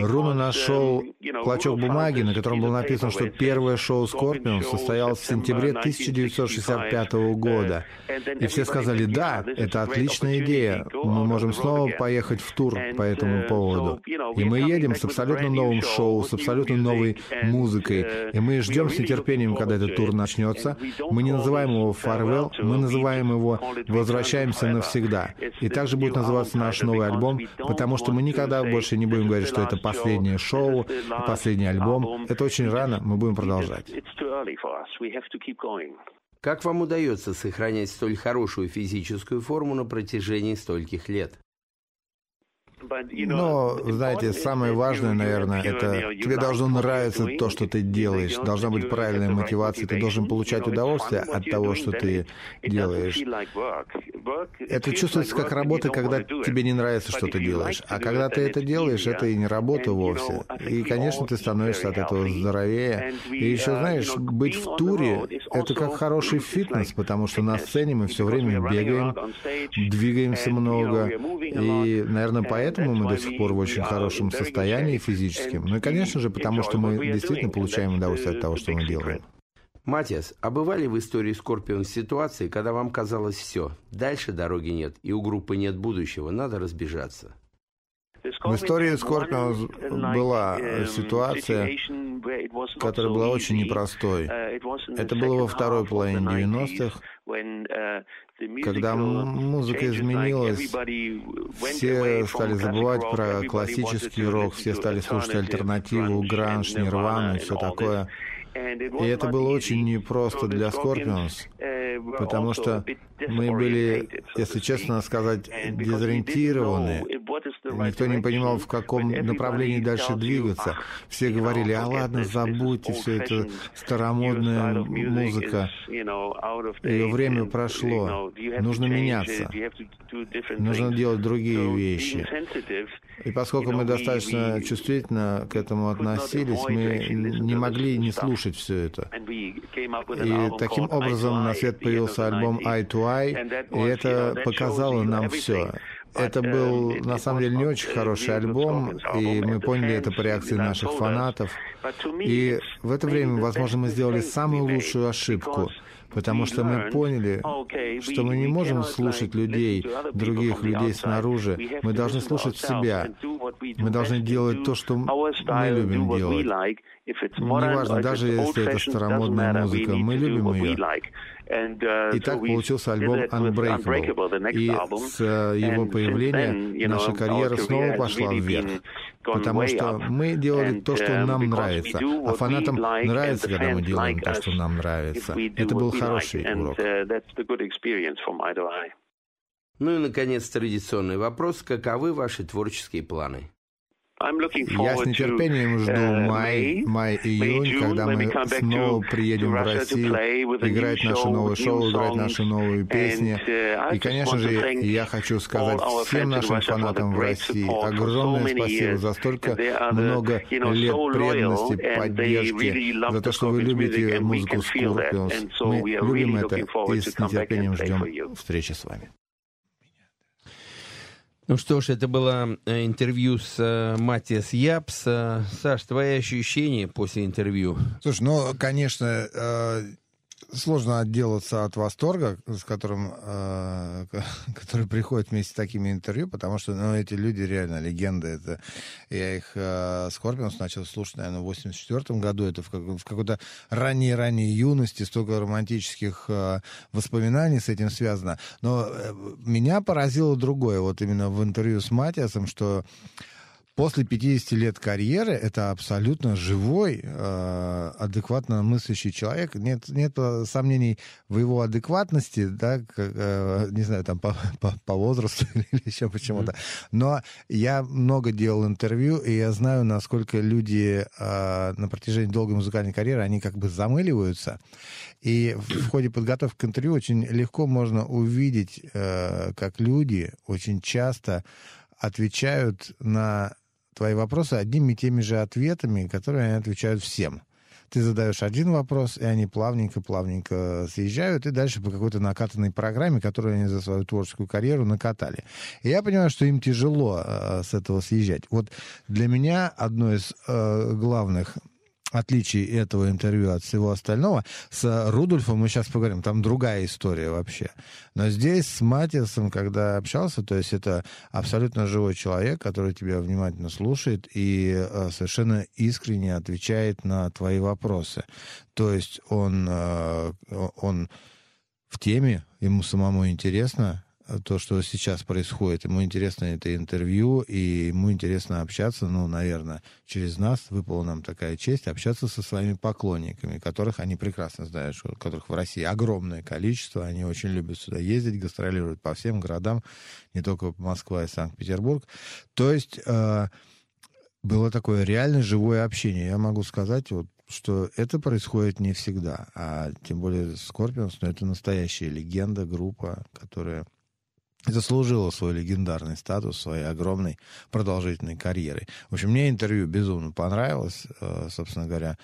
Руна нашел клочок бумаги, на котором было написано, что первое шоу Скорпион состоялось в сентябре 1965 года. И все сказали, да, это отличная идея, мы можем снова поехать в тур по этому поводу. И мы едем с абсолютно новым шоу, с абсолютно новой музыкой. И мы ждем с нетерпением, когда этот тур начнется. Мы не называем его «Farewell», мы называем его «Возвращаемся навсегда». И также будет называться наш новый альбом, потому что мы никогда больше не будем говорить, что это последнее шоу, последний альбом. Это очень рано, мы будем продолжать. Как вам удается сохранять столь хорошую физическую форму на протяжении стольких лет? Но, знаете, самое важное, наверное, это тебе должно нравиться то, что ты делаешь. Должна быть правильная мотивация. Ты должен получать удовольствие от того, что ты делаешь. Это чувствуется как работа, когда тебе не нравится, что ты делаешь. А когда ты это делаешь, это и не работа вовсе. И, конечно, ты становишься от этого здоровее. И еще, знаешь, быть в туре — это как хороший фитнес, потому что на сцене мы все время бегаем, двигаемся много. И, наверное, поэтому мы до сих пор в очень хорошем состоянии физическим. Ну и, конечно же, потому что мы действительно получаем удовольствие от того, что мы делаем. Матиас, а бывали в истории Скорпион ситуации, когда вам казалось все, дальше дороги нет, и у группы нет будущего, надо разбежаться? В истории Скорпионс была ситуация, которая была очень непростой. Это было во второй половине 90-х, когда музыка изменилась, все стали забывать про классический рок, все стали слушать альтернативу, гранж, нирвану и все такое. И это было очень непросто для Scorpions, потому что мы были, если честно сказать, дезориентированы. Никто не понимал, в каком направлении дальше двигаться. Все говорили, а ладно, забудьте все это старомодная музыка. Ее время прошло. Нужно меняться. Нужно делать другие вещи. И поскольку мы достаточно чувствительно к этому относились, мы не могли не слушать все это. И таким образом на свет появился альбом Eye to Eye, и это показало нам все. Это был, на самом деле, не очень хороший альбом, и мы поняли это по реакции наших фанатов. И в это время, возможно, мы сделали самую лучшую ошибку, потому что мы поняли, что мы не можем слушать людей, других людей снаружи. Мы должны слушать себя. Мы должны делать то, что мы любим делать. Неважно, даже если это старомодная музыка, мы любим ее. И так получился альбом Unbreakable. И с его появления наша карьера снова пошла вверх. Потому что мы делали то, что нам нравится. А фанатам нравится, когда мы делаем то, что нам нравится. Это был хороший урок. Ну и, наконец, традиционный вопрос. Каковы ваши творческие планы? Я с нетерпением жду май, май-июнь, когда мы снова приедем в Россию, играть наше новое шоу, играть наши новые песни. И, конечно же, я хочу сказать всем нашим фанатам в России огромное спасибо за столько много лет преданности, поддержки, за то, что вы любите музыку Scorpions. Мы любим это и с нетерпением ждем встречи с вами. Ну что ж, это было э, интервью с э, Матиас Япс. Э, Саш, твои ощущения после интервью? Слушай, ну, конечно, сложно отделаться от восторга, с которым, э, который приходит вместе с такими интервью, потому что, ну, эти люди реально легенды. Это я их э, Скорпионс начал слушать, наверное, в 84 году. Это в, как, в какой-то ранней-ранней юности, столько романтических э, воспоминаний с этим связано. Но э, меня поразило другое, вот именно в интервью с Матиасом, что после 50 лет карьеры это абсолютно живой, э, адекватно мыслящий человек. Нет, нет сомнений в его адекватности, да, как, э, не знаю, там по, по, по возрасту или еще почему-то. Но я много делал интервью, и я знаю, насколько люди э, на протяжении долгой музыкальной карьеры, они как бы замыливаются. И в, ходе подготовки к интервью очень легко можно увидеть, э, как люди очень часто отвечают на твои вопросы одними и теми же ответами, которые они отвечают всем. Ты задаешь один вопрос, и они плавненько-плавненько съезжают, и дальше по какой-то накатанной программе, которую они за свою творческую карьеру накатали. И я понимаю, что им тяжело э, с этого съезжать. Вот для меня одно из э, главных отличий этого интервью от всего остального. С Рудольфом мы сейчас поговорим, там другая история вообще. Но здесь с Матиасом, когда общался, то есть это абсолютно живой человек, который тебя внимательно слушает и э, совершенно искренне отвечает на твои вопросы. То есть он, э, он в теме, ему самому интересно, то, что сейчас происходит. Ему интересно это интервью, и ему интересно общаться, ну, наверное, через нас выпала нам такая честь общаться со своими поклонниками, которых они прекрасно знают, что, которых в России огромное количество, они очень любят сюда ездить, гастролируют по всем городам, не только Москва и Санкт-Петербург. То есть э, было такое реально живое общение. Я могу сказать, вот что это происходит не всегда, а тем более Scorpions, ну, это настоящая легенда, группа, которая заслужила свой легендарный статус своей огромной продолжительной карьерой. В общем, мне интервью безумно понравилось, э, собственно говоря.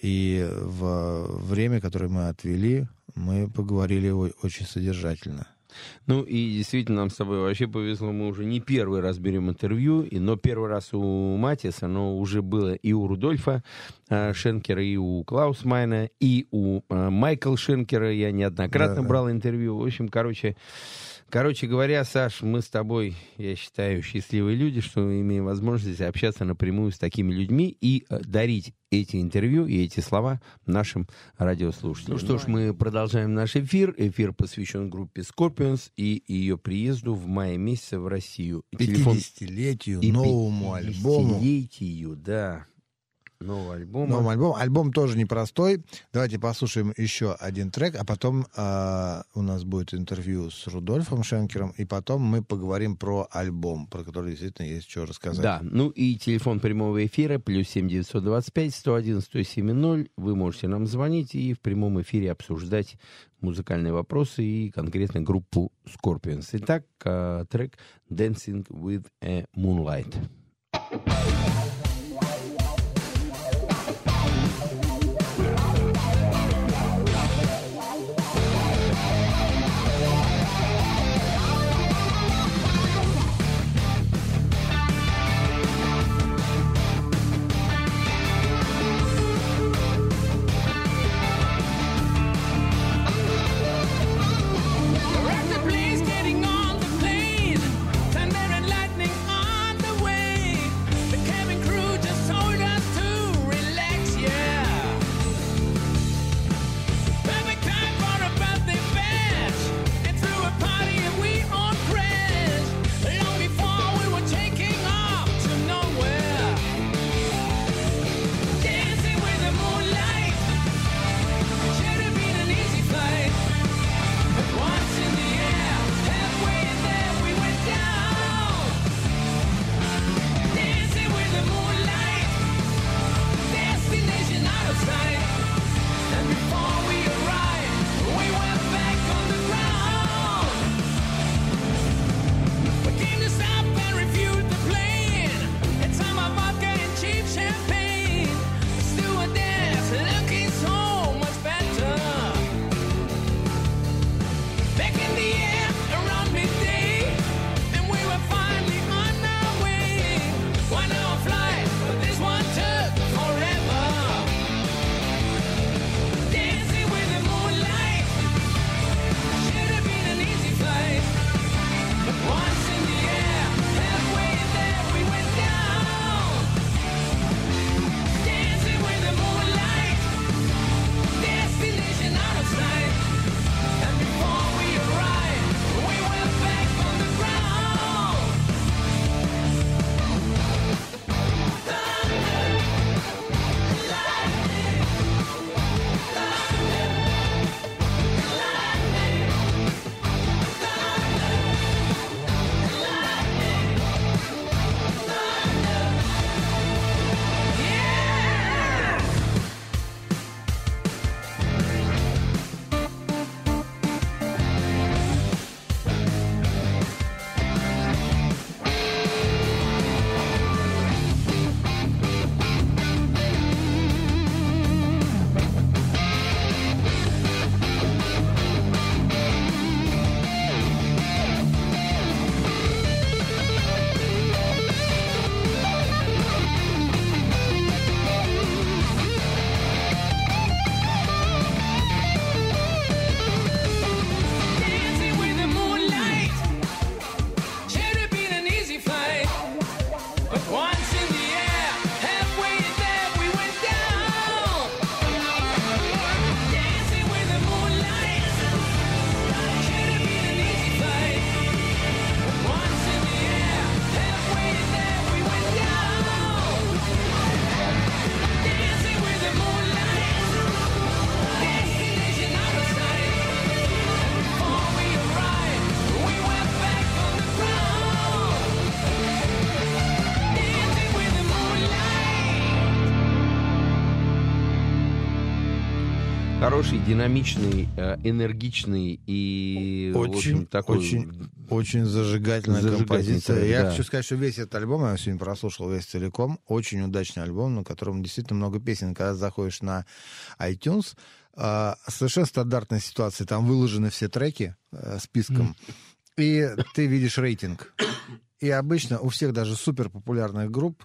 И в время, которое мы отвели, мы поговорили очень содержательно. Ну и действительно нам с тобой вообще повезло, мы уже не первый раз берем интервью, и, но первый раз у Матиаса, но уже было и у Рудольфа э, Шенкера, и у Клауса Майне, и у э, Майкла Шенкера я неоднократно Да. брал интервью. В общем, короче, короче говоря, Саш, мы с тобой, я считаю, счастливые люди, что имеем возможность общаться напрямую с такими людьми и э, дарить эти интервью и эти слова нашим радиослушателям. Ну что ж, мы продолжаем наш эфир. Эфир посвящен группе Scorpions и ее приезду в мае месяце в Россию. Телефон 50-летию, и новому альбому. 50-летию, да. Нового альбома. Новый альбом. Альбом тоже непростой. Давайте послушаем еще один трек, а потом а, у нас будет интервью с Рудольфом Шенкером, и потом мы поговорим про альбом, про который действительно есть что рассказать. Да, ну и телефон прямого эфира плюс семь девятьсот двадцать пять сто один сто семь ноль. Вы можете нам звонить и в прямом эфире обсуждать музыкальные вопросы и конкретно группу Scorpions. Итак, э, трек Dancing with a Moonlight. Хороший, динамичный, э, энергичный и Очень, общем, такой... очень, очень зажигательная, Зажигательный композиция. трек, Я да. хочу сказать, что весь этот альбом, я сегодня прослушал весь целиком, очень удачный альбом, на котором действительно много песен. Когда заходишь на iTunes, а, совершенно стандартная ситуация. Там выложены все треки э, списком, и ты видишь рейтинг. И обычно у всех даже супер популярных групп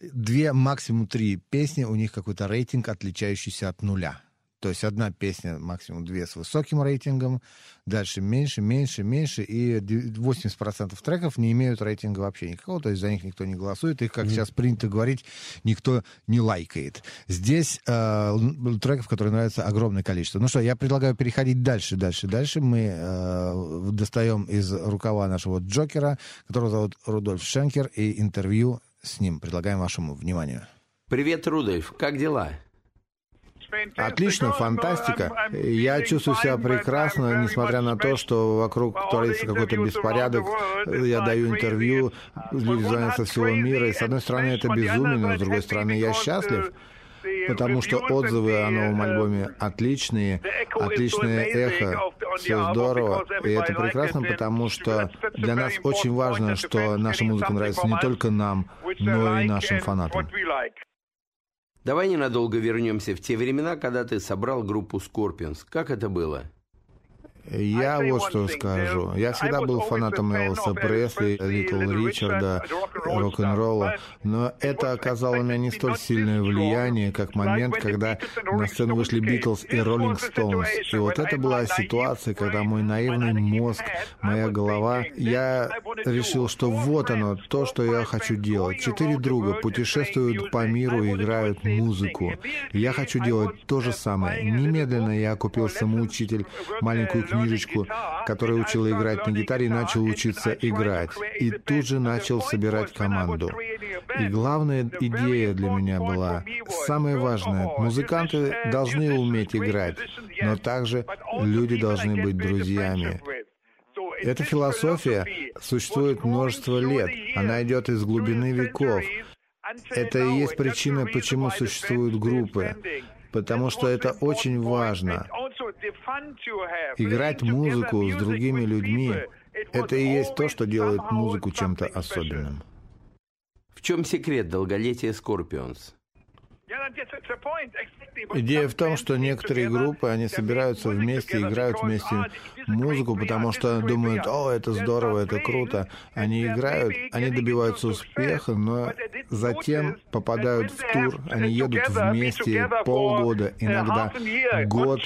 две, максимум три песни, у них какой-то рейтинг, отличающийся от нуля. То есть одна песня, максимум две с высоким рейтингом, дальше меньше, меньше, меньше, и 80% треков не имеют рейтинга вообще никакого, то есть за них никто не голосует, их, как сейчас принято говорить, никто не лайкает. Здесь э, треков, которые нравятся, огромное количество. Ну что, я предлагаю переходить дальше, дальше, дальше. Мы э, достаем из рукава нашего Джокера, которого зовут Рудольф Шенкер, и интервью с ним предлагаем вашему вниманию. Привет, Рудольф, как дела? Отлично, фантастика. Я чувствую себя прекрасно, несмотря на то, что вокруг творится какой-то беспорядок. Я даю интервью, люди звонят со всего мира. И с одной стороны это безумие, но с другой стороны я счастлив, потому что отзывы о новом альбоме отличные, отличное эхо, все здорово. И это прекрасно, потому что для нас очень важно, что наша музыка нравится не только нам, но и нашим фанатам. Давай ненадолго вернемся в те времена, когда ты собрал группу Scorpions. Как это было? Я вот что скажу. Я всегда был фанатом Элвиса Пресли, Литл Ричарда, рок-н-ролла, но это оказало на меня не столь сильное влияние, как момент, когда на сцену вышли Битлз и Роллинг Стоунс. И вот это была ситуация, когда мой наивный мозг, моя голова, я решил, что вот оно, то, что я хочу делать. Четыре друга путешествуют по миру и играют музыку. Я хочу делать то же самое. Немедленно я купил самоучитель, маленькую книжечку, которая учила играть на гитаре, и начал учиться играть. И тут же начал собирать команду. И главная идея для меня была, самое важное, музыканты должны уметь играть, но также люди должны быть друзьями. Эта философия существует множество лет. Она идет из глубины веков. Это и есть причина, почему существуют группы. Потому что это очень важно. Играть музыку с другими людьми — это и есть то, что делает музыку чем-то особенным. В чем секрет долголетия Scorpions? Идея в том, что некоторые группы, они собираются вместе, играют вместе музыку, потому что думают, о, это здорово, это круто. Они играют, они добиваются успеха, но затем попадают в тур, они едут вместе полгода, иногда год,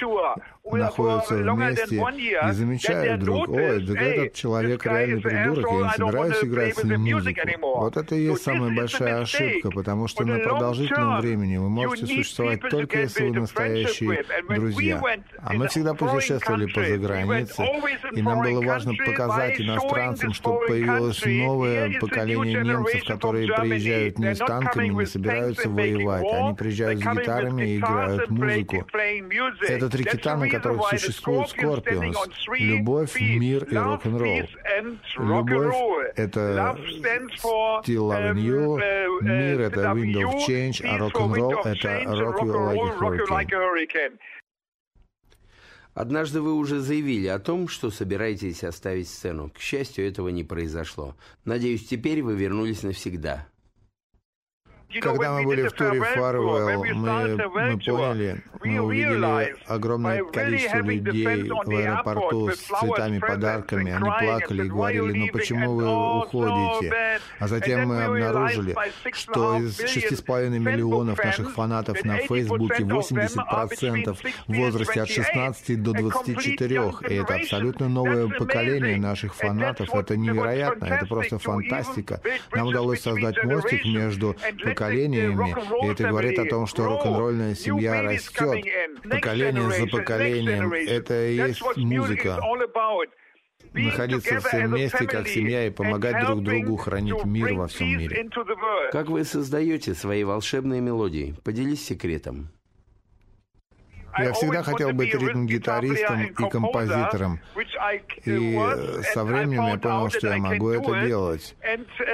находятся вместе и замечают вдруг, ой, так этот человек реальный придурок, я не собираюсь играть с ним музыку. Вот это и есть самая большая ошибка, потому что на продолжительном времени вы можете существовать только если вы настоящие друзья. А мы всегда путешествовали по загранице, и нам было важно показать иностранцам, что появилось новое поколение немцев, которые приезжают не с танками, не собираются воевать, они приезжают с гитарами и играют музыку. Это три кита, на которых существует Скорпионс. Любовь, мир и рок-н-ролл. Любовь — это Still Loving You, мир — это Wind of Change, а рок-н-ролл — это Rock You Like a Hurricane. Однажды вы уже заявили о том, что собираетесь оставить сцену. К счастью, этого не произошло. Надеюсь, теперь вы вернулись навсегда. Когда мы были в туре Farewell, мы, мы поняли, мы увидели огромное количество людей в аэропорту с цветами, подарками. Они плакали и говорили, ну почему вы уходите? А затем мы обнаружили, что из 6,5 миллионов наших фанатов на Фейсбуке 80% в возрасте от 16 до 24. И это абсолютно новое поколение наших фанатов. Это невероятно, это просто фантастика. Нам удалось создать мостик между поколениями, и это говорит о том, что рок-н-ролльная семья растет. Поколение за поколением. Это и есть музыка. Находиться все вместе, как семья, и помогать друг другу хранить мир во всем мире. Как вы создаете свои волшебные мелодии? Поделись секретом. Я всегда хотел быть ритм-гитаристом и композитором. И э, со временем я понял, что я могу это делать.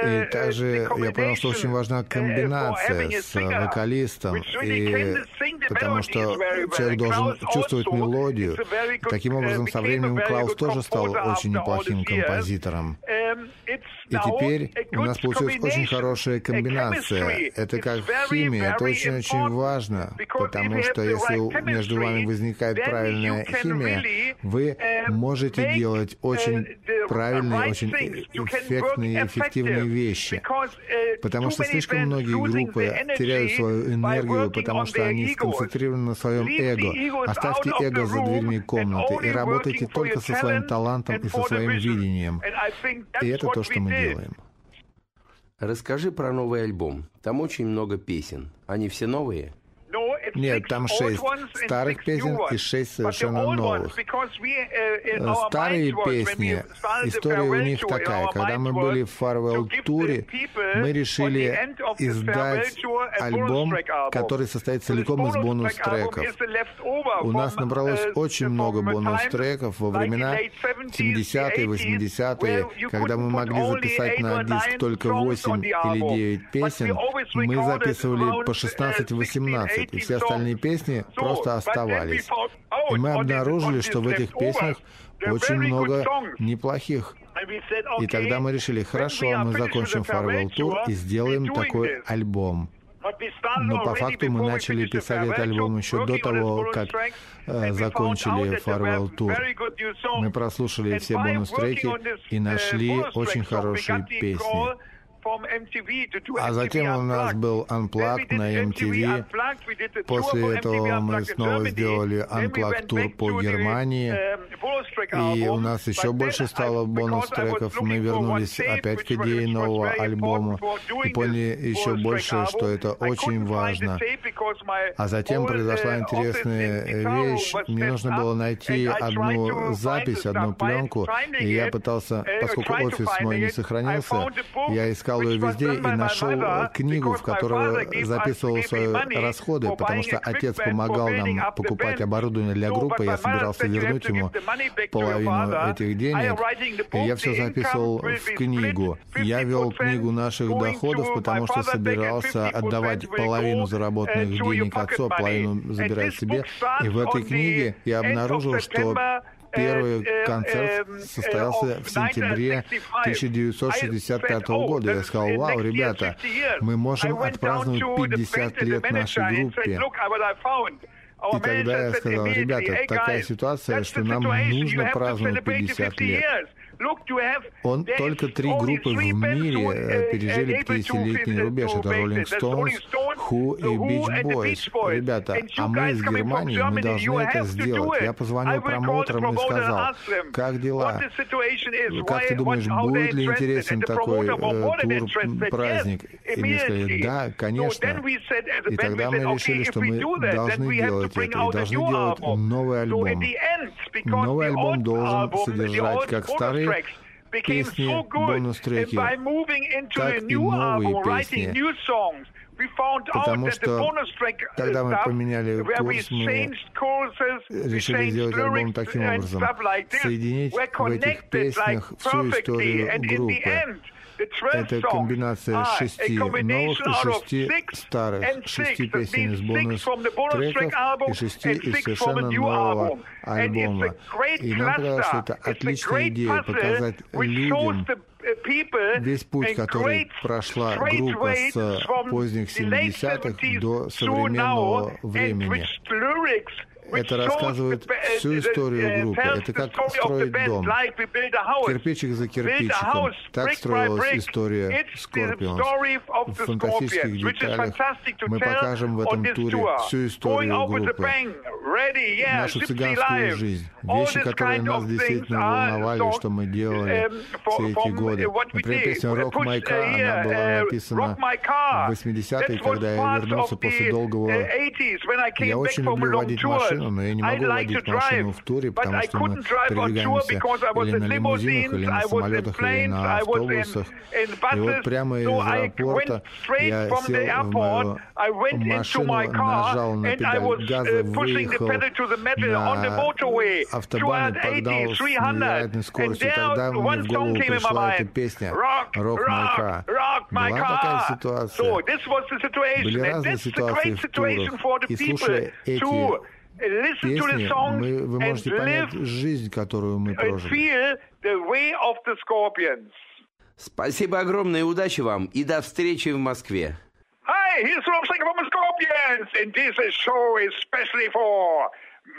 И также я понял, что очень важна комбинация с вокалистом, и потому что человек должен чувствовать мелодию. Таким образом, со временем Клаус тоже стал очень неплохим композитором. И теперь у нас получилась очень хорошая комбинация. Это как химия, это очень-очень важно, потому что если у- между вами возникает правильная химия, вы можете делать очень правильные, очень эффектные, эффективные вещи. Потому что слишком многие группы теряют свою энергию, потому что они сконцентрированы на своем эго. Оставьте эго за дверьми комнаты и работайте только со своим талантом и со своим видением. И это то, что мы делаем. Расскажи про новый альбом. Там очень много песен. Они все новые? Нет, там шесть старых песен и шесть совершенно новых. Э, Старые песни, история у них такая. Когда мы были в Farewell туре, мы решили издать альбом, который состоит целиком из бонус-треков. У нас набралось очень много бонус-треков во времена 70-е, 80-е, когда мы могли записать на диск только 8 или 9 песен, мы записывали по 16-18, и все остальные песни просто оставались. И мы обнаружили, что в этих песнях очень много неплохих. И тогда мы решили, хорошо, мы закончим Farewell Tour и сделаем такой альбом. Но по факту мы начали писать этот альбом еще до того, как э, закончили Farewell Tour. Мы прослушали все бонус-треки и нашли очень хорошие песни. А затем у нас был Unplugged на MTV. После этого мы снова сделали Unplugged тур по Германии. И у нас еще больше стало бонус-треков. Мы вернулись опять к идее нового альбома и поняли еще больше, что это очень важно. А затем произошла интересная вещь. Мне нужно было найти одну запись, одну пленку, и я пытался, поскольку офис мой не сохранился, я искал ее везде и нашел книгу, в которой записывал свои расходы, потому что отец помогал нам покупать оборудование для группы, я собирался вернуть ему половину этих денег, и я все записывал в книгу. Я вел книгу наших доходов, потому что собирался отдавать половину заработанных денег отцу, а половину забирать себе. И в этой книге я обнаружил, что Первый концерт состоялся в сентябре 1965 года. Я сказал, вау, ребята, мы можем отпраздновать 50 лет нашей группе. И тогда я сказал, ребята, такая ситуация, что нам нужно праздновать 50 лет. Он только три группы в мире э, пережили 50-летний рубеж. Это Rolling Stones, Who и Beach Boys. Ребята, а мы из Германии, мы должны это сделать. Я позвонил промоутерам и сказал, как дела? Как ты думаешь, будет ли интересен такой э, тур, праздник? И мне сказали, да, конечно. И тогда мы решили, что мы должны делать это, и должны делать новый альбом. Новый альбом должен содержать как старые песни, бонус-треки, так и новые песни. Потому что когда мы поменяли курс, мы решили сделать альбом таким образом. Соединить в этих песнях всю историю группы. Это комбинация шести новых и шести старых, шести песен из бонус-треков и шести из совершенно нового альбома. И нам показалось, что это отличная идея показать людям весь путь, который прошла группа с поздних 70-х до современного времени. Это рассказывает всю историю группы. Это как строить дом. Кирпичик за кирпичиком. Так строилась история Scorpions. В фантастических деталях мы покажем в этом туре всю историю группы. Нашу цыганскую жизнь. Вещи, которые нас действительно волновали, что мы делали все эти годы. Например, песня «Rock My Car», она была написана в 80-е, когда я вернулся после долгого... Я очень люблю водить машину, но я не могу водить машину в туре, потому что мы передвигаемся или на лимузинах, или на самолетах, или на автобусах. И вот прямо из аэропорта я сел в мою машину, нажал на педаль газа, выехал на автобан и погнал с невероятной скоростью. Тогда мне в голову пришла эта песня «Rock My Car». Была такая ситуация. Были разные ситуации в турах. И слушая эти песни, мы, вы можете понять жизнь, которую мы прожили. Спасибо огромное, удачи вам и до встречи в Москве. Hi, here's Rob Singer from the Scorpions, and this show is especially for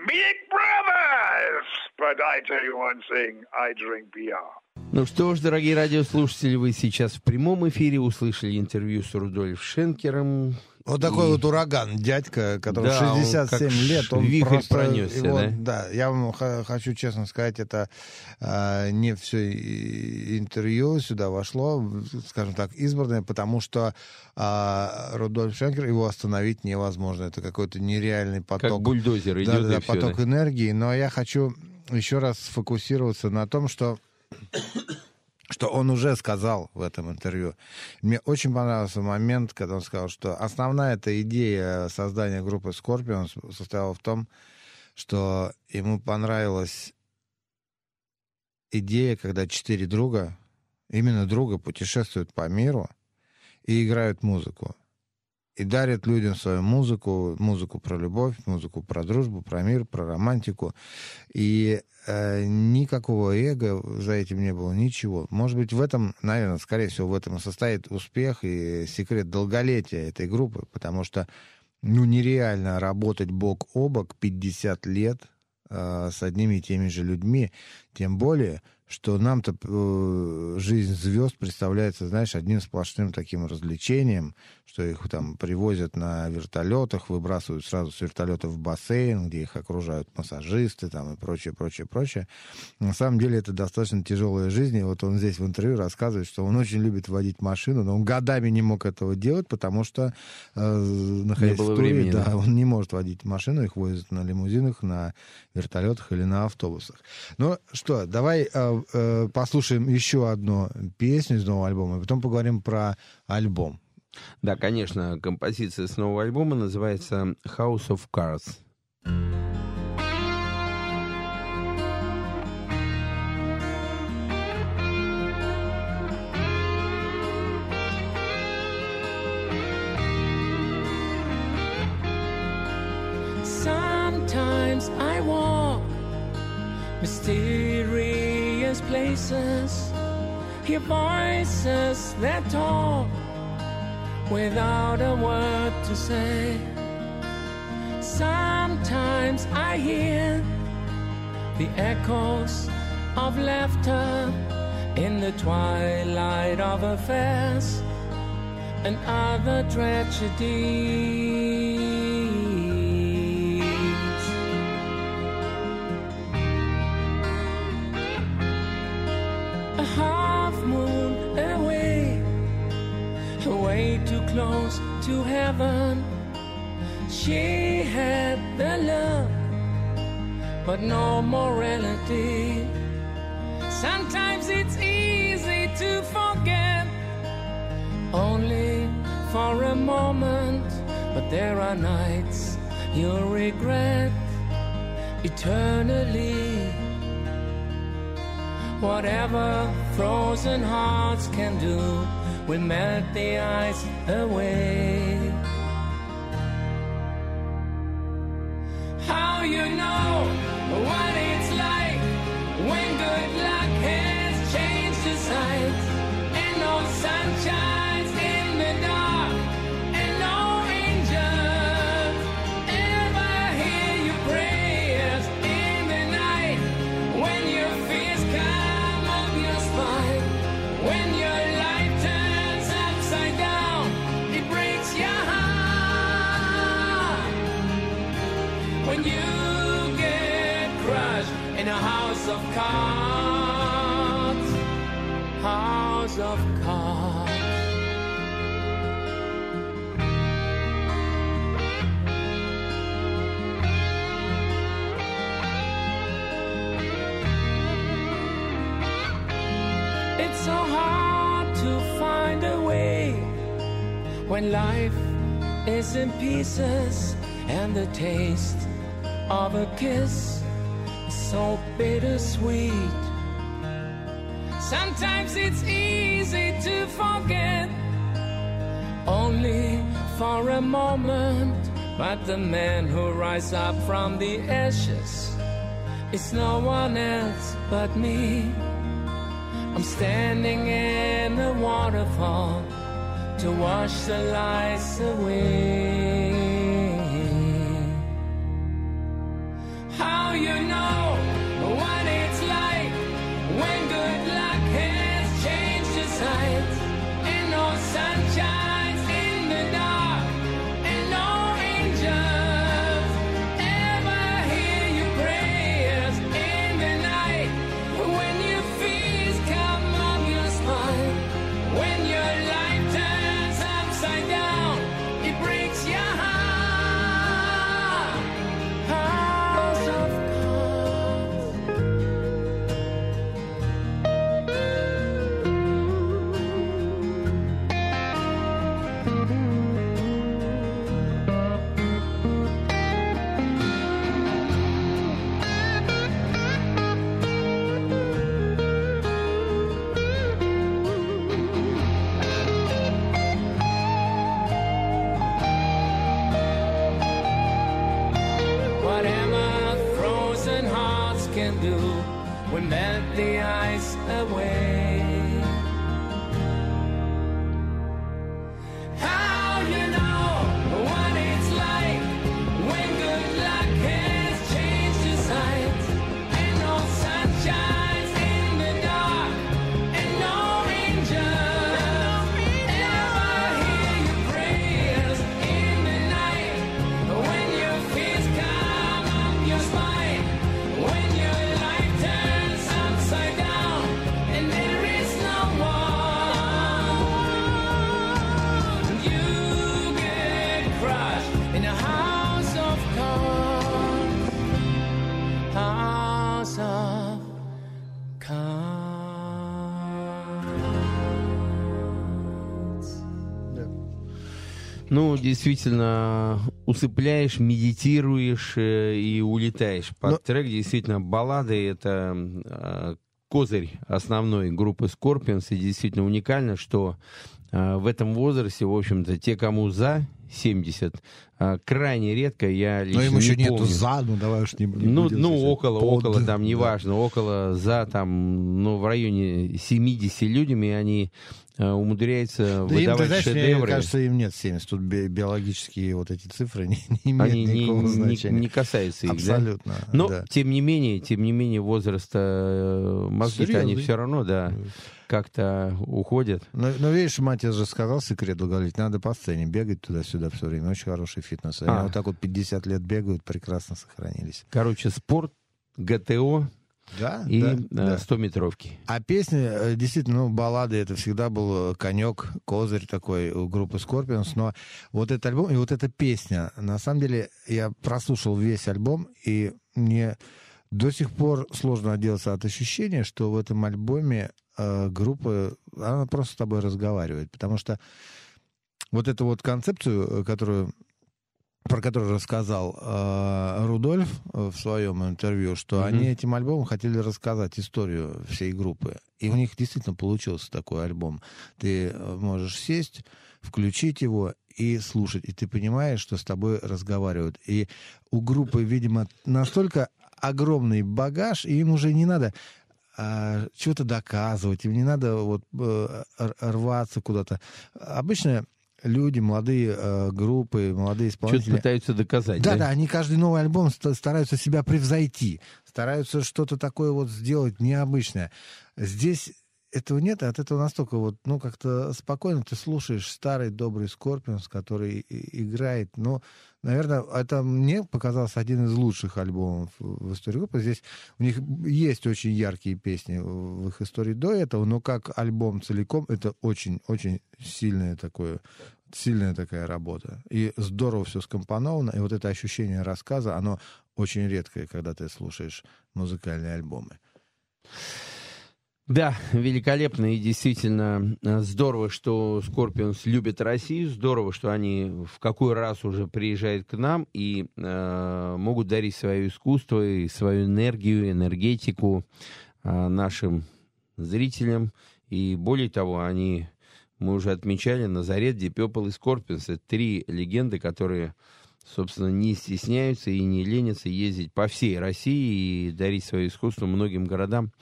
Big Brothers. But I tell you one thing, I drink beer. Ну что ж, дорогие радиослушатели, вы сейчас в прямом эфире услышали интервью с Рудольф Шенкером. Вот такой И- вот ураган, дядька, который Да, он 67 как лет, он вихрь просто... пронесся, его- да? я вам хочу честно сказать, это а, не все интервью сюда вошло, скажем так, избранное, потому что а, Рудольф Шенкер, его остановить невозможно. Это какой-то нереальный поток. Как бульдозер идет да, да, и всё, поток да. энергии. Но я хочу еще раз сфокусироваться на том, что что он уже сказал в этом интервью. Мне очень понравился момент, когда он сказал, что основная эта идея создания группы Scorpions состояла в том, что ему понравилась идея, когда четыре друга, именно друга, путешествуют по миру и играют музыку. И дарят людям свою музыку, музыку про любовь, музыку про дружбу, про мир, про романтику. И э, никакого эго за этим не было, ничего. Может быть, в этом, наверное, скорее всего, в этом и состоит успех и секрет долголетия этой группы, потому что ну, нереально работать бок о бок 50 лет э, с одними и теми же людьми, тем более, что нам-то э, жизнь звезд представляется, знаешь, одним сплошным таким развлечением, что их там привозят на вертолетах, выбрасывают сразу с вертолета в бассейн, где их окружают массажисты там и прочее, прочее, прочее. На самом деле это достаточно тяжелая жизнь, и вот он здесь в интервью рассказывает, что он очень любит водить машину, но он годами не мог этого делать, потому что, э, находясь было в туре, времени, да, да. он не может водить машину, их возят на лимузинах, на вертолетах или на автобусах. Ну что, давай э, э, послушаем еще одну песню из нового альбома, и потом поговорим про альбом. Да, конечно, композиция с нового альбома называется House of Cards. Sometimes I walk mysterious places, hear voices that talk without a word to say. Sometimes I hear the echoes of laughter in the twilight of affairs and other tragedies. Close to heaven. She had the love, but no morality. Sometimes it's easy to forget only for a moment, but there are nights you'll regret eternally. Whatever frozen hearts can do will melt the ice away. How you know what when life is in pieces and the taste of a kiss is so bittersweet. Sometimes it's easy to forget only for a moment, but the man who rises up from the ashes is no one else but me. I'm standing in the waterfall to wash the lights away. Ну, действительно, усыпляешь, медитируешь э, и улетаешь. Под Но- трек действительно баллады — это э, козырь основной группы Scorpions. И действительно уникально, что э, в этом возрасте, в общем-то, те, кому за 70, э, крайне редко, я лично Но им еще не нету помню. за, ну давай уж не, не Ну, ну около, Под, около, там, да. неважно, около, за, там, ну, в районе 70 людьми они э, умудряются Да им, выдавать знаешь, мне шедевры. кажется, им нет 70. Тут би- биологические вот эти цифры не, не имеют они никакого не- значения. не касаются их, да? Абсолютно, Но, да. тем не менее, тем не менее, возраста э, мозги-то они все равно, да, как-то уходят. Но, но видишь, мать же сказал секрет говорить, надо по сцене бегать туда-сюда все время. Очень хороший фитнес. Они А. вот так вот 50 лет бегают, прекрасно сохранились. Короче, спорт, ГТО Да, и да, э, да. 100-метровки. А песни, э, действительно, ну, баллады, это всегда был э, конек, козырь такой у группы Scorpions, но вот этот альбом и вот эта песня, на самом деле, я прослушал весь альбом, и мне до сих пор сложно отделаться от ощущения, что в этом альбоме э, группа, она просто с тобой разговаривает, потому что вот эту вот концепцию, э, которую про которую рассказал э, Рудольф э, в своем интервью, что Мгм. они этим альбомом хотели рассказать историю всей группы. И у них действительно получился такой альбом. Ты э, можешь сесть, включить его и слушать, и ты понимаешь, что с тобой разговаривают. И у группы, видимо, настолько огромный багаж, и им уже не надо а, чего-то доказывать, им не надо вот э, рваться куда-то. Обычно люди, молодые э, группы, молодые Что-то исполнители... пытаются доказать, Да, да? да, они каждый новый альбом ста- стараются себя превзойти, стараются что-то такое вот сделать необычное. Здесь этого нет, и от этого настолько вот, ну, как-то спокойно ты слушаешь старый добрый Скорпионс, который играет, ну, наверное, это мне показался один из лучших альбомов в истории группы. Здесь у них есть очень яркие песни в их истории до этого, но как альбом целиком это очень-очень сильное такое сильная такая работа. И здорово все скомпоновано, и вот это ощущение рассказа, оно очень редкое, когда ты слушаешь музыкальные альбомы. Да, великолепно и действительно э, здорово, что Scorpions любят Россию, здорово, что они в какой раз уже приезжают к нам и э, могут дарить свое искусство и свою энергию, энергетику э, нашим зрителям. И более того, они, мы уже отмечали, Назарет, Purple и Scorpions. Это три легенды, которые собственно, не стесняются и не ленятся ездить по всей России и дарить свое искусство многим городам.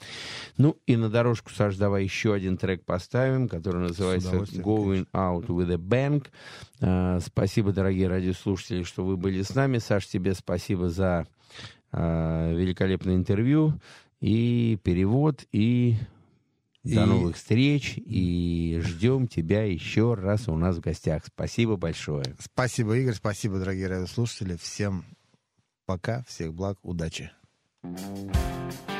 Ну и на дорожку, Саш, давай еще один трек поставим, который называется Going Out with a Bang. А, спасибо, дорогие радиослушатели, что вы были с нами. Саш, тебе спасибо за а, великолепное интервью и перевод, и до И- новых встреч, и ждем тебя еще раз у нас в гостях. Спасибо большое. Спасибо, Игорь, спасибо, дорогие радиослушатели. Всем пока, всех благ, удачи. If